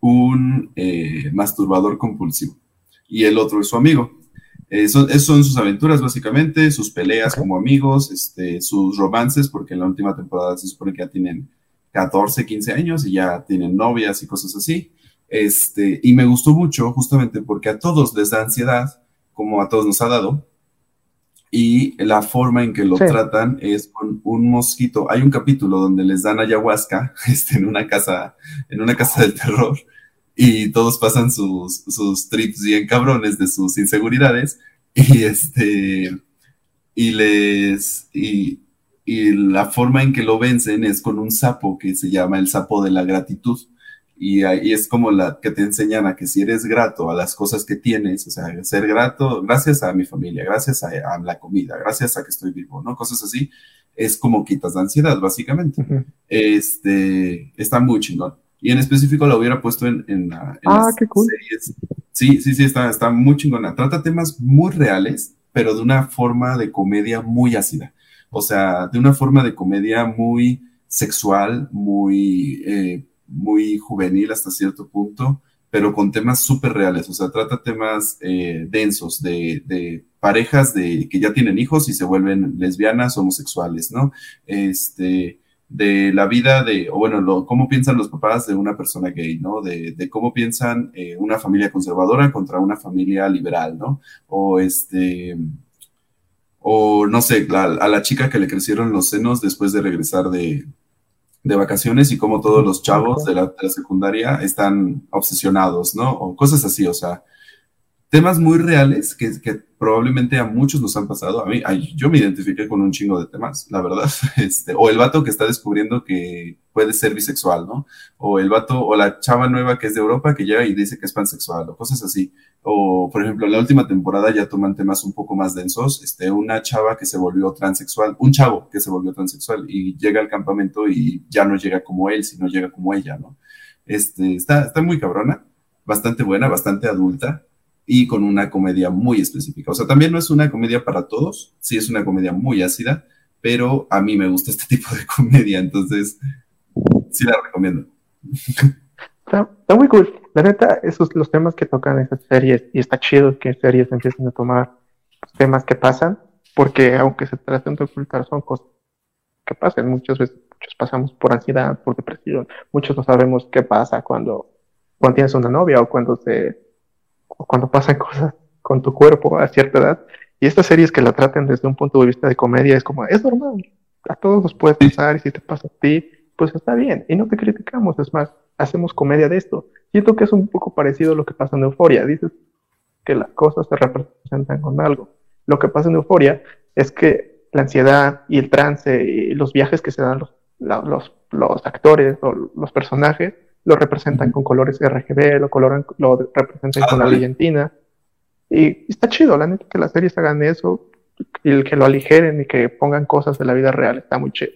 un eh, masturbador compulsivo y el otro es su amigo. Eh, son, son, sus aventuras, básicamente, sus peleas como amigos, este, sus romances, porque en la última temporada se supone que ya tienen 14, 15 años y ya tienen novias y cosas así. Este, y me gustó mucho justamente porque a todos les da ansiedad, como a todos nos ha dado, y la forma en que lo tratan es con un mosquito. Hay un capítulo donde les dan ayahuasca este, en una casa, en una casa del terror, y todos pasan sus, sus trips bien cabrones de sus inseguridades, y este, y les, y, y la forma en que lo vencen es con un sapo que se llama el sapo de la gratitud y ahí es como la que te enseñan a que si eres grato a las cosas que tienes, o sea, ser grato gracias a mi familia, gracias a, la comida, gracias a que estoy vivo, ¿no? Cosas así, es como quitas la ansiedad, básicamente. Este, está muy chingón. Y en específico lo hubiera puesto en, en, ah, qué cool. series. Sí, sí, sí, está, está muy chingona. Trata temas muy reales, pero de una forma de comedia muy ácida. O sea, de una forma de comedia muy sexual, muy... Eh, muy juvenil hasta cierto punto, pero con temas súper reales, o sea, trata temas eh, densos de, parejas de, que ya tienen hijos y se vuelven lesbianas, homosexuales, ¿no? Este, de la vida de, o bueno, lo, cómo piensan los papás de una persona gay, ¿no? De, cómo piensan eh, una familia conservadora contra una familia liberal, ¿no? O este, o no sé, a la chica que le crecieron los senos después de regresar de, de vacaciones y cómo todos los chavos de la, de la secundaria están obsesionados, ¿no? O cosas así, o sea, temas muy reales que, que, probablemente a muchos nos han pasado. A mí, yo me identifiqué con un chingo de temas, la verdad. Este, o el vato que está descubriendo que puede ser bisexual, ¿no? O el vato, o la chava nueva que es de Europa que llega y dice que es pansexual, o cosas así. O, por ejemplo, en la última temporada ya toman temas un poco más densos. Este, una chava que se volvió transexual, un chavo que se volvió transexual y llega al campamento y ya no llega como él, sino llega como ella, ¿no? Este, está, está muy cabrona, bastante buena, bastante adulta y con una comedia muy específica. O sea, también no es una comedia para todos, sí es una comedia muy ácida, pero a mí me gusta este tipo de comedia, entonces sí la recomiendo. Está, muy cool. La neta, esos los temas que tocan esas series, y está chido que series empiecen a tomar temas que pasan, porque aunque se traten de ocultar, son cosas que pasan. Muchas veces muchos pasamos por ansiedad, por depresión, muchos no sabemos qué pasa cuando, cuando tienes una novia o cuando se o cuando pasan cosas con tu cuerpo a cierta edad. Y estas series que la traten desde un punto de vista de comedia es como, es normal, a todos nos puede pasar y si te pasa a ti, pues está bien. Y no te criticamos, es más, hacemos comedia de esto. Siento que es un poco parecido a lo que pasa en Euforia. Dices que las cosas se representan con algo. Lo que pasa en Euforia es que la ansiedad y el trance y los viajes que se dan los, los, los actores o los personajes lo representan con colores RGB, lo, coloran, lo representan con la Argentina. Y, está chido, la neta, que las series hagan eso y el que lo aligeren y que pongan cosas de la vida real, está muy chido.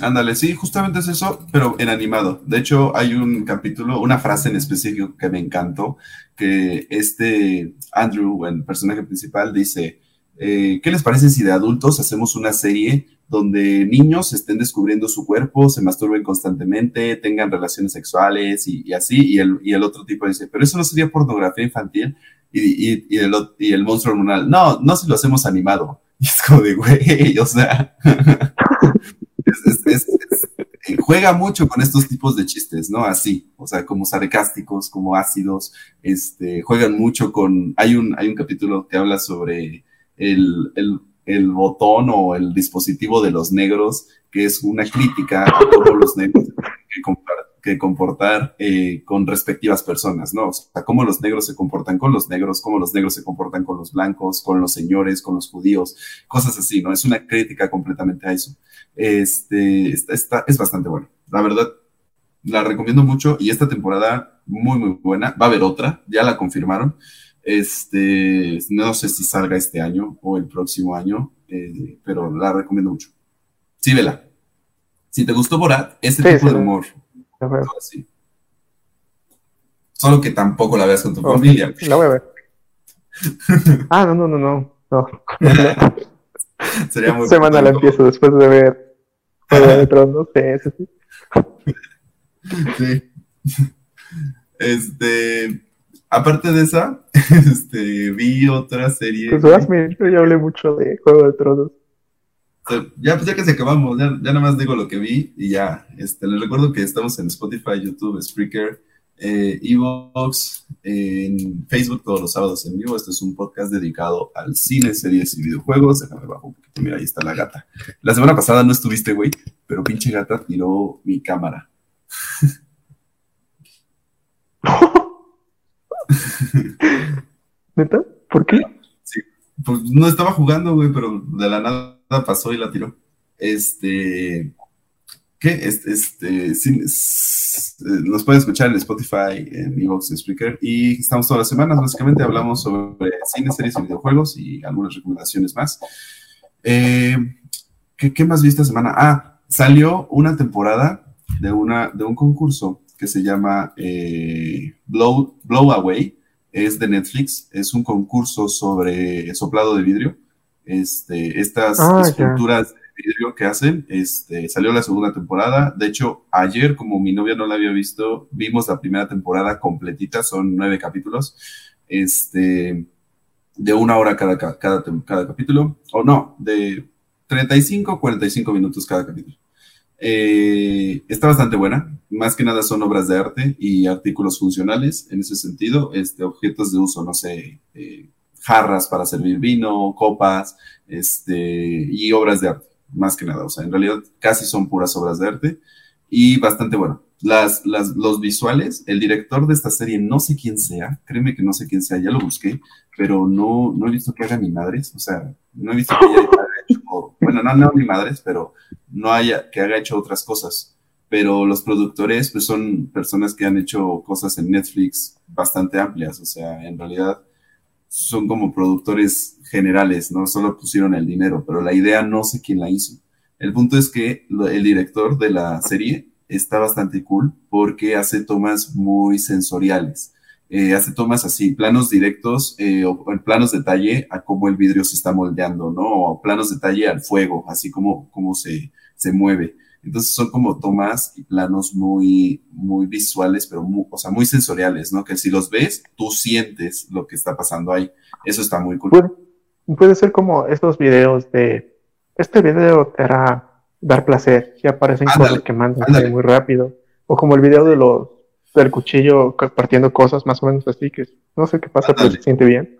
Ándale, sí, justamente es eso, pero en animado. De hecho, hay un capítulo, una frase en específico que me encantó, que este Andrew, el personaje principal, dice, eh, ¿qué les parece si de adultos hacemos una serie donde niños estén descubriendo su cuerpo, se masturben constantemente, tengan relaciones sexuales y, así, y el, y el, otro tipo dice, pero eso no sería pornografía infantil, y, y, el, y el monstruo hormonal, no, no si lo hacemos animado. Y es como de, güey, o sea, juega mucho con estos tipos de chistes, ¿no? Así, o sea, como sarcásticos, como ácidos, este, juegan mucho con, hay un, hay un capítulo que habla sobre el, el el botón o el dispositivo de los negros, que es una crítica a cómo los negros que, comportar eh, con respectivas personas, ¿no? O sea, cómo los negros se comportan con los negros, cómo los negros se comportan con los blancos, con los señores, con los judíos, cosas así, ¿no? Es una crítica completamente a eso. Este, está, es bastante bueno. La verdad, la recomiendo mucho y esta temporada muy, muy buena. Va a haber otra, ya la confirmaron. Este, no sé si salga este año o el próximo año, eh, pero la recomiendo mucho. Sí, vela. Si te gustó Borat, este tipo de humor. Solo que tampoco la veas con tu familia. La voy a ver. ah, no, no, no, no. no. Sería muy semana la empiezo después de ver Juego de Tronos. Sí, sí. sí. Este, Aparte de esa, este, vi otra serie. Pues vas, yo ya hablé mucho de Juego de Tronos. Ya, pues ya que se acabamos, ya, ya nada más digo lo que vi y ya. Este, les recuerdo que estamos en Spotify, YouTube, Spreaker, eh, Evox, en Facebook todos los sábados en vivo. Este es un podcast dedicado al cine, series y videojuegos. Déjame bajo un poquito, mira, ahí está la gata. La semana pasada no estuviste, güey, pero pinche gata tiró mi cámara. ¿Neta? ¿Por qué? Sí, pues no estaba jugando, güey, pero de la nada pasó y la tiró. Este. ¿Qué? Este, este nos pueden escuchar en Spotify, en Evox, en Spreaker, y estamos todas las semanas, básicamente hablamos sobre cine, series y videojuegos y algunas recomendaciones más. Eh, ¿qué, ¿qué, más vi esta semana? Ah, salió una temporada de, una, de un concurso que se llama eh, Blow, Blow Away, es de Netflix, es un concurso sobre soplado de vidrio. Este, estas ah, esculturas de vidrio que hacen, este, salió la segunda temporada. De hecho, ayer, como mi novia no la había visto, vimos la primera temporada completita, son nueve capítulos, este, de una hora cada, cada, cada capítulo, o no, de 35, 45 minutos cada capítulo. Eh, está bastante buena. Más que nada son obras de arte y artículos funcionales en ese sentido, este, objetos de uso, no sé, eh, jarras para servir vino, copas, este, y obras de arte. más que nada. O sea, en realidad casi son puras obras de arte y bastante bueno. Las, las, los visuales, el director de esta serie, no sé quién sea, créeme que no sé quién sea, ya lo busqué, pero no, no he visto que haga ni madres, o sea, no he visto que haya bueno, no, no ni madres, pero no haya, que haga hecho otras cosas. Pero los productores, pues son personas que han hecho cosas en Netflix bastante amplias, o sea, en realidad son como productores generales, no solo pusieron el dinero, pero la idea no sé quién la hizo. El punto es que el director de la serie está bastante cool porque hace tomas muy sensoriales. Eh, hace tomas así, planos directos eh, o, planos detalle a cómo el vidrio se está moldeando, ¿no? O planos detalle al fuego, así como, como se, se mueve. Entonces son como tomas y planos muy, muy visuales, pero muy, o sea, muy sensoriales, ¿no? Que si los ves, tú sientes lo que está pasando ahí. Eso está muy cool. Puede, puede ser como estos videos de, este video te hará dar placer, y aparecen cosas que mandan muy rápido. O como el video de los del cuchillo partiendo cosas más o menos así, que no sé qué pasa, pero se siente bien.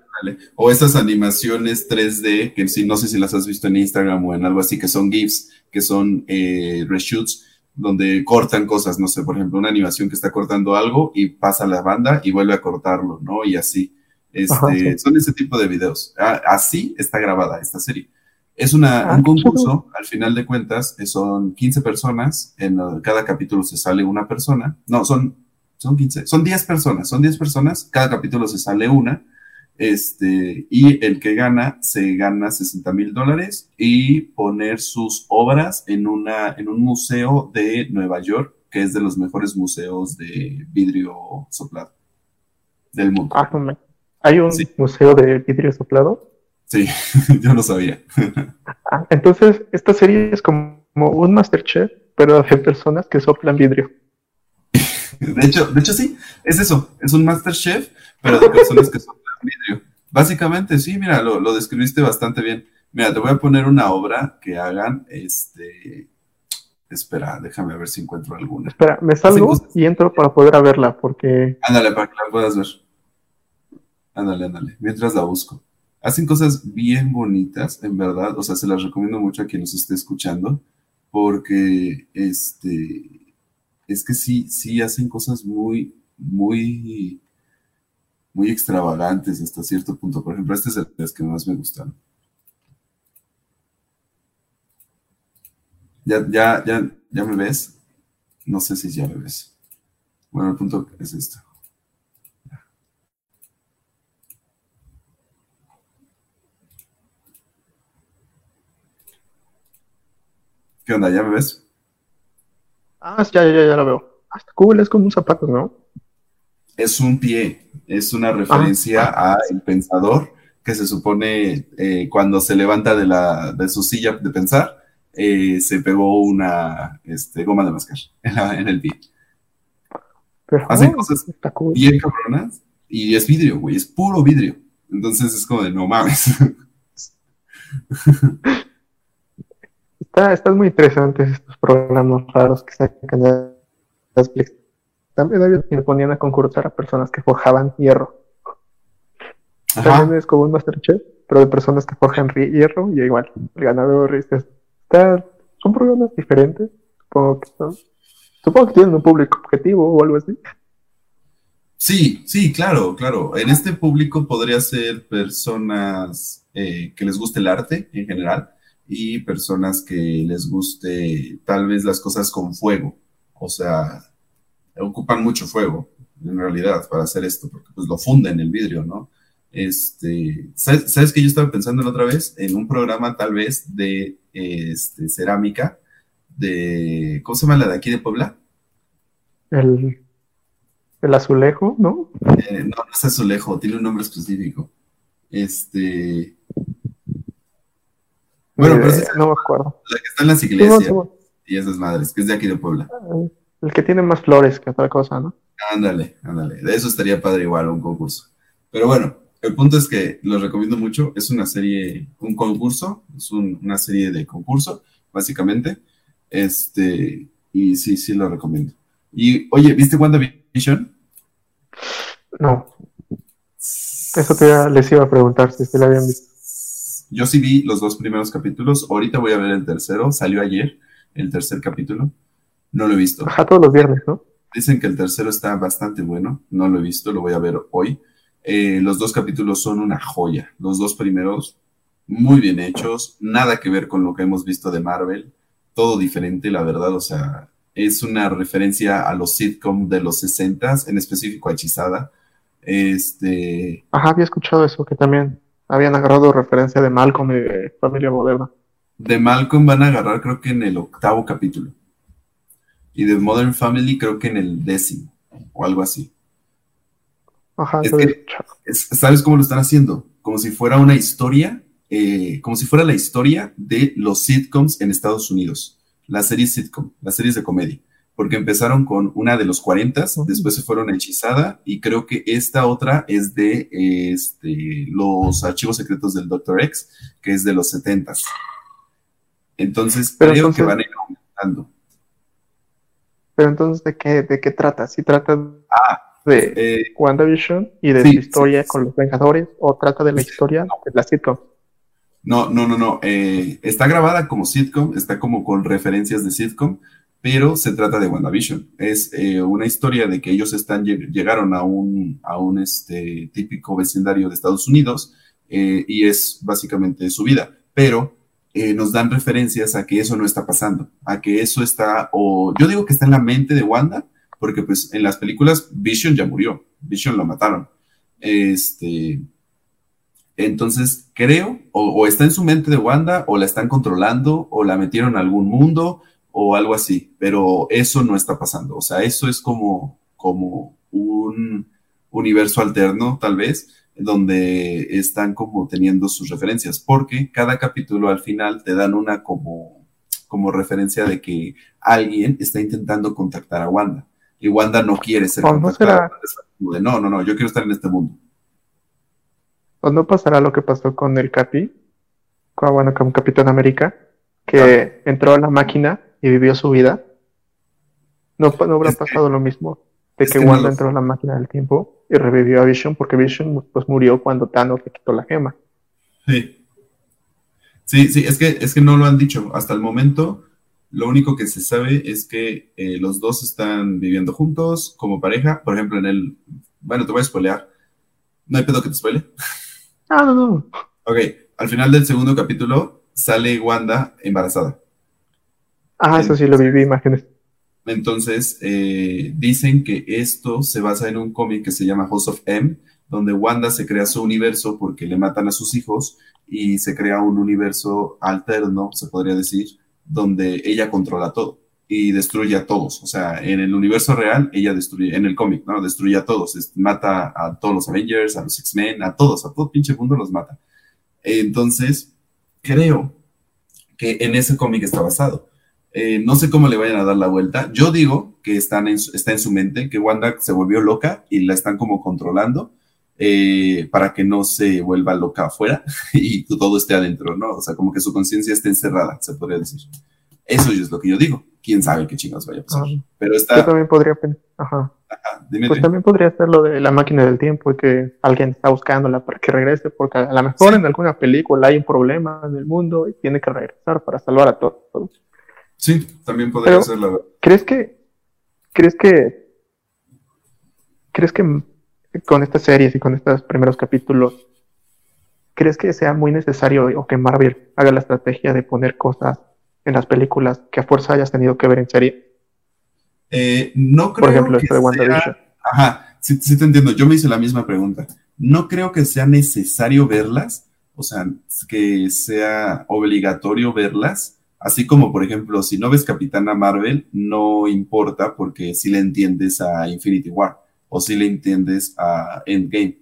O esas animaciones 3D, que sí, no sé si las has visto en Instagram o en algo así, que son GIFs, que son eh, reshoots, donde cortan cosas, no sé, por ejemplo, una animación que está cortando algo y pasa la banda y vuelve a cortarlo, ¿no? Y así. Este, Son ese tipo de videos. Ah, así está grabada esta serie. Es una, ah, un concurso, al final de cuentas, son 15 personas, en cada capítulo se sale una persona, no, son, son 15, son 10 personas, son 10 personas, cada capítulo se sale una, este, y el que gana se gana 60 mil dólares y poner sus obras en, una, en un museo de Nueva York, que es de los mejores museos de vidrio soplado del mundo. Ah, ¿Hay un museo de vidrio soplado? Sí, yo lo sabía. Ah, entonces, esta serie es como un Masterchef, pero de personas que soplan vidrio. De hecho, de hecho sí, es eso, es un Masterchef, pero de personas que soplan vidrio. Básicamente, sí, mira, lo, lo describiste bastante bien. Mira, te voy a poner una obra que hagan, este... Espera, déjame ver si encuentro alguna. Espera, me salgo y entro para poder verla, porque... Ándale, para que la puedas ver. Ándale, ándale, mientras la busco hacen cosas bien bonitas, en verdad, o sea, se las recomiendo mucho a quien nos esté escuchando, porque este, es que sí, sí hacen cosas muy, muy, muy extravagantes hasta cierto punto. Por ejemplo, este es el los que más me gustan. ¿Ya, ya, ya, ya me ves? No sé si ya me ves. Bueno, el punto es esto. ¿Qué onda? ¿Ya me ves? Ya, ya, ya lo veo. Hasta cool, es como un zapato, ¿no? Es un pie, es una referencia ah, a el pensador que se supone eh, cuando se levanta de, la, de su silla de pensar, eh, se pegó una este, goma de mascar en, el pie. Pero, Hacen cosas bien cabronas y es vidrio, güey, es puro vidrio. Entonces es como de no mames. están muy interesantes estos programas raros que sacan de Netflix. También me ponían a concursar a personas que forjaban hierro. También es como un Masterchef, pero de personas que forjan hierro y igual, el ganador. Está, son programas diferentes, supongo que Supongo que tienen un público objetivo o algo así. Sí, sí, claro, claro. En este público podría ser personas eh, que les guste el arte en general, y personas que les guste tal vez las cosas con fuego. O sea, ocupan mucho fuego en realidad para hacer esto, porque pues lo funden el vidrio, ¿no? Este, ¿sabes, ¿sabes que yo estaba pensando la otra vez? En un programa tal vez de este, cerámica, de, ¿cómo se llama la de aquí de Puebla? El, el azulejo, ¿no? Eh, no, no es azulejo, tiene un nombre específico. Este, bueno, pero eh, no me acuerdo. La que está en las iglesias y esas madres, que es de aquí de Puebla. Ah, el que tiene más flores que otra cosa, ¿no? Ándale, ándale. De eso estaría padre igual un concurso. Pero bueno, el punto es que lo recomiendo mucho. Es una serie, un concurso, es una serie de concurso, básicamente. Este, y sí, sí lo recomiendo. Y oye, ¿viste WandaVision? No. Eso te les iba a preguntar si se la habían visto. Yo sí vi los dos primeros capítulos, ahorita voy a ver el tercero, salió ayer el tercer capítulo, no lo he visto. Ajá, todos los viernes, ¿no? Dicen que el tercero está bastante bueno, no lo he visto, lo voy a ver hoy. Eh, los dos capítulos son una joya, los dos primeros muy bien hechos, nada que ver con lo que hemos visto de Marvel, todo diferente, la verdad, o sea, es una referencia a los sitcoms de los 60 en específico a Hechizada. Este... Ajá, había escuchado eso, que también habían agarrado referencia de Malcolm y de Familia Moderna. De Malcolm van a agarrar creo que en el octavo capítulo. Y de Modern Family creo que en el décimo, o algo así. Ajá, ¿Sabes cómo lo están haciendo? Como si fuera una historia, eh, como si fuera la historia de los sitcoms en Estados Unidos las series sitcom, las series de comedia, porque empezaron con una de los 40, después se fueron a Hechizada y creo que esta otra es de este, los archivos secretos del Dr. X, que es de los 70. Entonces creo que van a ir aumentando. Pero entonces, ¿de qué, de qué trata? ¿Si trata ah, de eh, WandaVision y de su historia con los Vengadores o trata de la historia de la sitcom? No, no, no, no. Eh, está grabada como sitcom, está como con referencias de sitcom, pero se trata de WandaVision. Es eh, una historia de que ellos están, llegaron a un, a un este, típico vecindario de Estados Unidos eh, y es básicamente su vida. Pero nos dan referencias a que eso no está pasando, a que eso está, o yo digo que está en la mente de Wanda, porque pues en las películas Vision ya murió, Vision lo mataron. Este, entonces, creo, o, está en su mente de Wanda, o la están controlando, o la metieron a algún mundo, o algo así, pero eso no está pasando. O sea, eso es como, como un universo alterno, tal vez, donde están como teniendo sus referencias, porque cada capítulo al final te dan una como, como referencia de que alguien está intentando contactar a Wanda, y Wanda no quiere ser contactada. No, no, no, yo quiero estar en este mundo. ¿O no pasará lo que pasó con el Capi? Con, bueno, con Capitán América, que entró a la máquina y vivió su vida. No, no habrá pasado lo mismo de que, Wanda entró a la máquina del tiempo y revivió a Vision, porque Vision pues murió cuando Thanos le quitó la gema. Sí. Sí, sí, es que, es que no lo han dicho. Hasta el momento, lo único que se sabe es que eh, los dos están viviendo juntos como pareja. Por ejemplo, en el. Bueno, te voy a spoilear. No hay pedo que te spoile. Ah, no, no. Ok, al final del segundo capítulo sale Wanda embarazada. Ah, eso sí lo vi, vi imágenes. Entonces, eh, dicen que esto se basa en un cómic que se llama House of M, donde Wanda se crea su universo porque le matan a sus hijos y se crea un universo alterno, se podría decir, donde ella controla todo y destruye a todos. O sea, en el universo real, ella destruye, en el cómic, ¿no? Destruye a todos. mata a todos los Avengers, a los X-Men, a todos, a todo pinche mundo los mata. Entonces, creo que en ese cómic está basado. Eh, no sé cómo le vayan a dar la vuelta. Yo digo que están está en su mente, que Wanda se volvió loca y la están como controlando eh, para que no se vuelva loca afuera y todo esté adentro, ¿no? O sea, como que su conciencia esté encerrada, se podría decir. Eso es lo que yo digo. Quién sabe qué chingados vaya a pasar. Ah, Pero está. Yo también podría pensar. Ajá. pues también podría ser lo de la máquina del tiempo y que alguien está buscándola para que regrese, porque a lo mejor en alguna película hay un problema en el mundo y tiene que regresar para salvar a todos. Sí, también podría ser la ¿Crees que, crees que, crees que con estas series y con estos primeros capítulos, crees que sea muy necesario o que Marvel haga la estrategia de poner cosas en las películas que a fuerza hayas tenido que ver en serie? Eh, no creo Por ejemplo, que de WandaVision. Ajá, sí, sí te entiendo. Yo me hice la misma pregunta. No creo que sea necesario verlas, o sea, que sea obligatorio verlas. Así como, por ejemplo, si no ves Capitana Marvel, no importa porque si le entiendes a Infinity War o si le entiendes a Endgame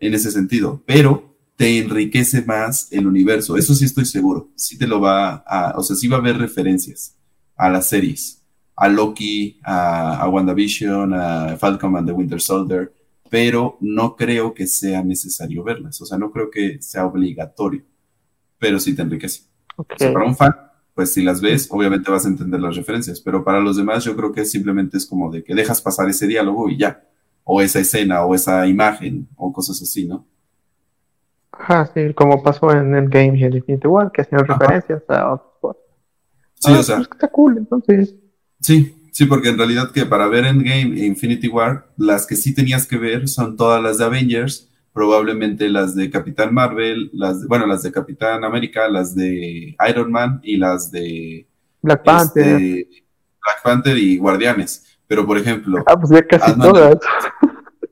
en ese sentido. Pero te enriquece más el universo. Eso sí estoy seguro. Sí te lo va a, o sea, sí va a haber referencias a las series, a Loki, a, WandaVision, a Falcon and the Winter Soldier, pero no creo que sea necesario verlas. O sea, no creo que sea obligatorio, pero sí te enriquece. O sea, para un fan, pues si las ves, obviamente vas a entender las referencias, pero para los demás yo creo que simplemente es como de que dejas pasar ese diálogo y ya, o esa escena, o esa imagen, o cosas así, ¿no? Ajá, sí, como pasó en el game y en Infinity War, que hacían referencias a otros Sí, o sea. Pues está cool, entonces. Sí, sí, porque en realidad que para ver Endgame e Infinity War, las que sí tenías que ver son todas las de Avengers, probablemente las de Capitán Marvel, las de, bueno, las de Capitán América, las de Iron Man y las de Black Panther. este, Black Panther y Guardianes. Pero por ejemplo, Ah, pues ya casi todas.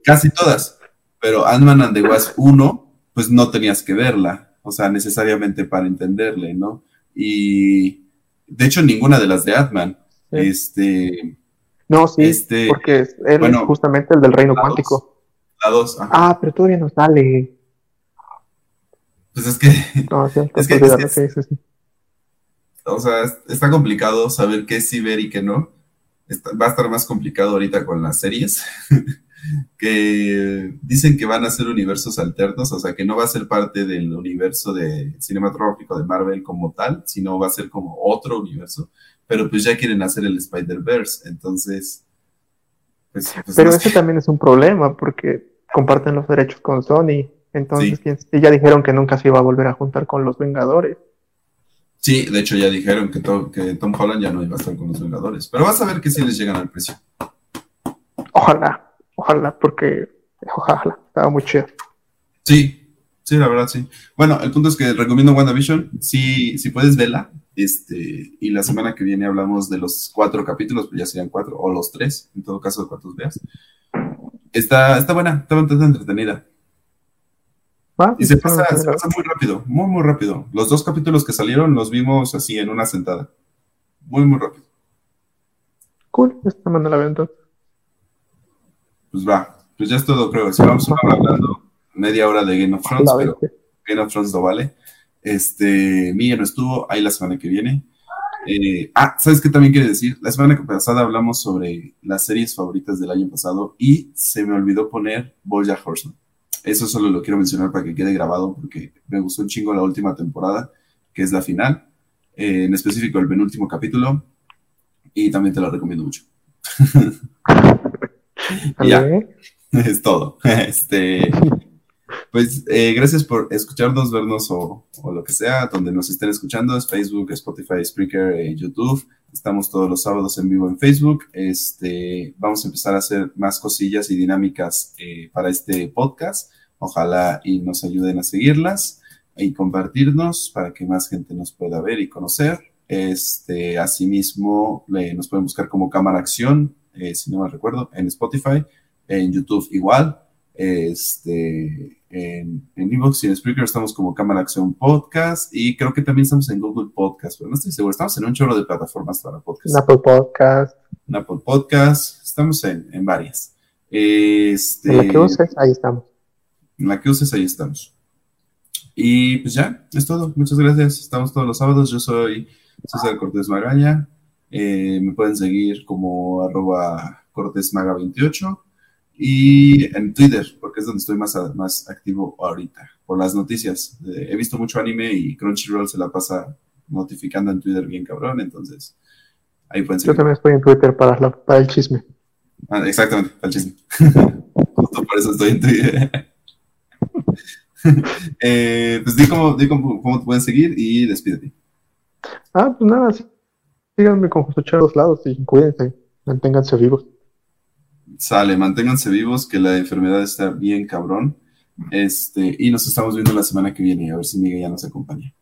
casi todas, pero Ant-Man and the Wasp 1, pues no tenías que verla, o sea, necesariamente para entenderle, ¿no? Y de hecho ninguna de las de Ant-Man, Sí. este, No, sí, este, porque es- él bueno, es justamente el del reino cuántico. La 2, ajá. Ah, pero todavía no sale. pues es que, No, sí, Es que- es que- sí, sí. o sea, es- está complicado saber qué sí ver y qué no. Está- va a estar más complicado ahorita con las series, que dicen que van a ser universos alternos, o sea, que no va a ser parte del universo de cinematográfico de Marvel como tal, sino va a ser como otro universo, pero pues ya quieren hacer el Spider-Verse, entonces, pues, pues, Pero ese también es un problema porque comparten los derechos con Sony. Entonces, Sí. ¿quién- y ya dijeron que nunca se iba a volver a juntar con los Vengadores. Sí, de hecho ya dijeron que, to- que Tom Holland ya no iba a estar con los Vengadores, pero vas a ver que sí les llegan al precio. Ojalá, ojalá, porque ojalá, estaba muy chido. Sí, sí, la verdad, sí. Bueno, el punto es que recomiendo WandaVision. Si, si puedes verla, este, y la semana que viene hablamos de los cuatro capítulos, pues ya serían cuatro, o los tres, en todo caso, de cuantos veas. Está, está buena, está bastante entretenida. Ah, Y se pasa, se pasa muy rápido, muy, muy rápido. Los dos capítulos que salieron los vimos así en una sentada. Muy, muy rápido. Cool, esta manda la venta. Pues va, pues ya es todo, creo. Si vamos a estar hablando media hora de Game of Thrones, pero. Game of Thrones lo vale. Este, Milla no estuvo, ahí la semana que viene. Eh, ah, ¿sabes qué también quiere decir? La semana pasada hablamos sobre las series favoritas del año pasado y se me olvidó poner Bojack Horseman. Eso solo lo quiero mencionar para que quede grabado porque me gustó un chingo la última temporada, que es la final, eh, en específico el penúltimo capítulo, y también te lo recomiendo mucho. Ya. Es todo. Este, pues eh, gracias por escucharnos, vernos o, lo que sea, donde nos estén escuchando, es Facebook, Spotify, Spreaker, eh, YouTube. Estamos todos los sábados en vivo en Facebook. Este, vamos a empezar a hacer más cosillas y dinámicas eh, para este podcast. Ojalá y nos ayuden a seguirlas y compartirnos para que más gente nos pueda ver y conocer. Este, asimismo, nos pueden buscar como Cámara Acción, si no me recuerdo, en Spotify, en YouTube igual, este, en, en Evox y en Spreaker estamos como Cámara Acción Podcast y creo que también estamos en Google Podcast, pero no estoy seguro, estamos en un chorro de plataformas para podcast. Apple Podcast, Apple Podcast, estamos en, en varias. Este, en la que uses, ahí estamos. en la que uses, ahí estamos. Y pues ya, es todo. Muchas gracias. Estamos todos los sábados. Yo soy César Cortés Magaña. Eh, me pueden seguir como arroba cortesmaga28 y en Twitter, porque es donde estoy más, más activo ahorita, por las noticias. Eh, he visto mucho anime y Crunchyroll se la pasa notificando en Twitter bien cabrón, entonces ahí pueden Yo seguir. también estoy en Twitter para, la- para el chisme. Ah, exactamente, al chisme. Justo por eso estoy en Twitter. Eh, pues di cómo, di cómo, cómo te pueden seguir y despídete. Ah, pues nada, sí. síganme con Josué a los lados y cuídense, manténganse vivos. Sale, manténganse vivos, que la enfermedad está bien cabrón. Este, y nos estamos viendo la semana que viene, a ver si Miguel ya nos acompaña.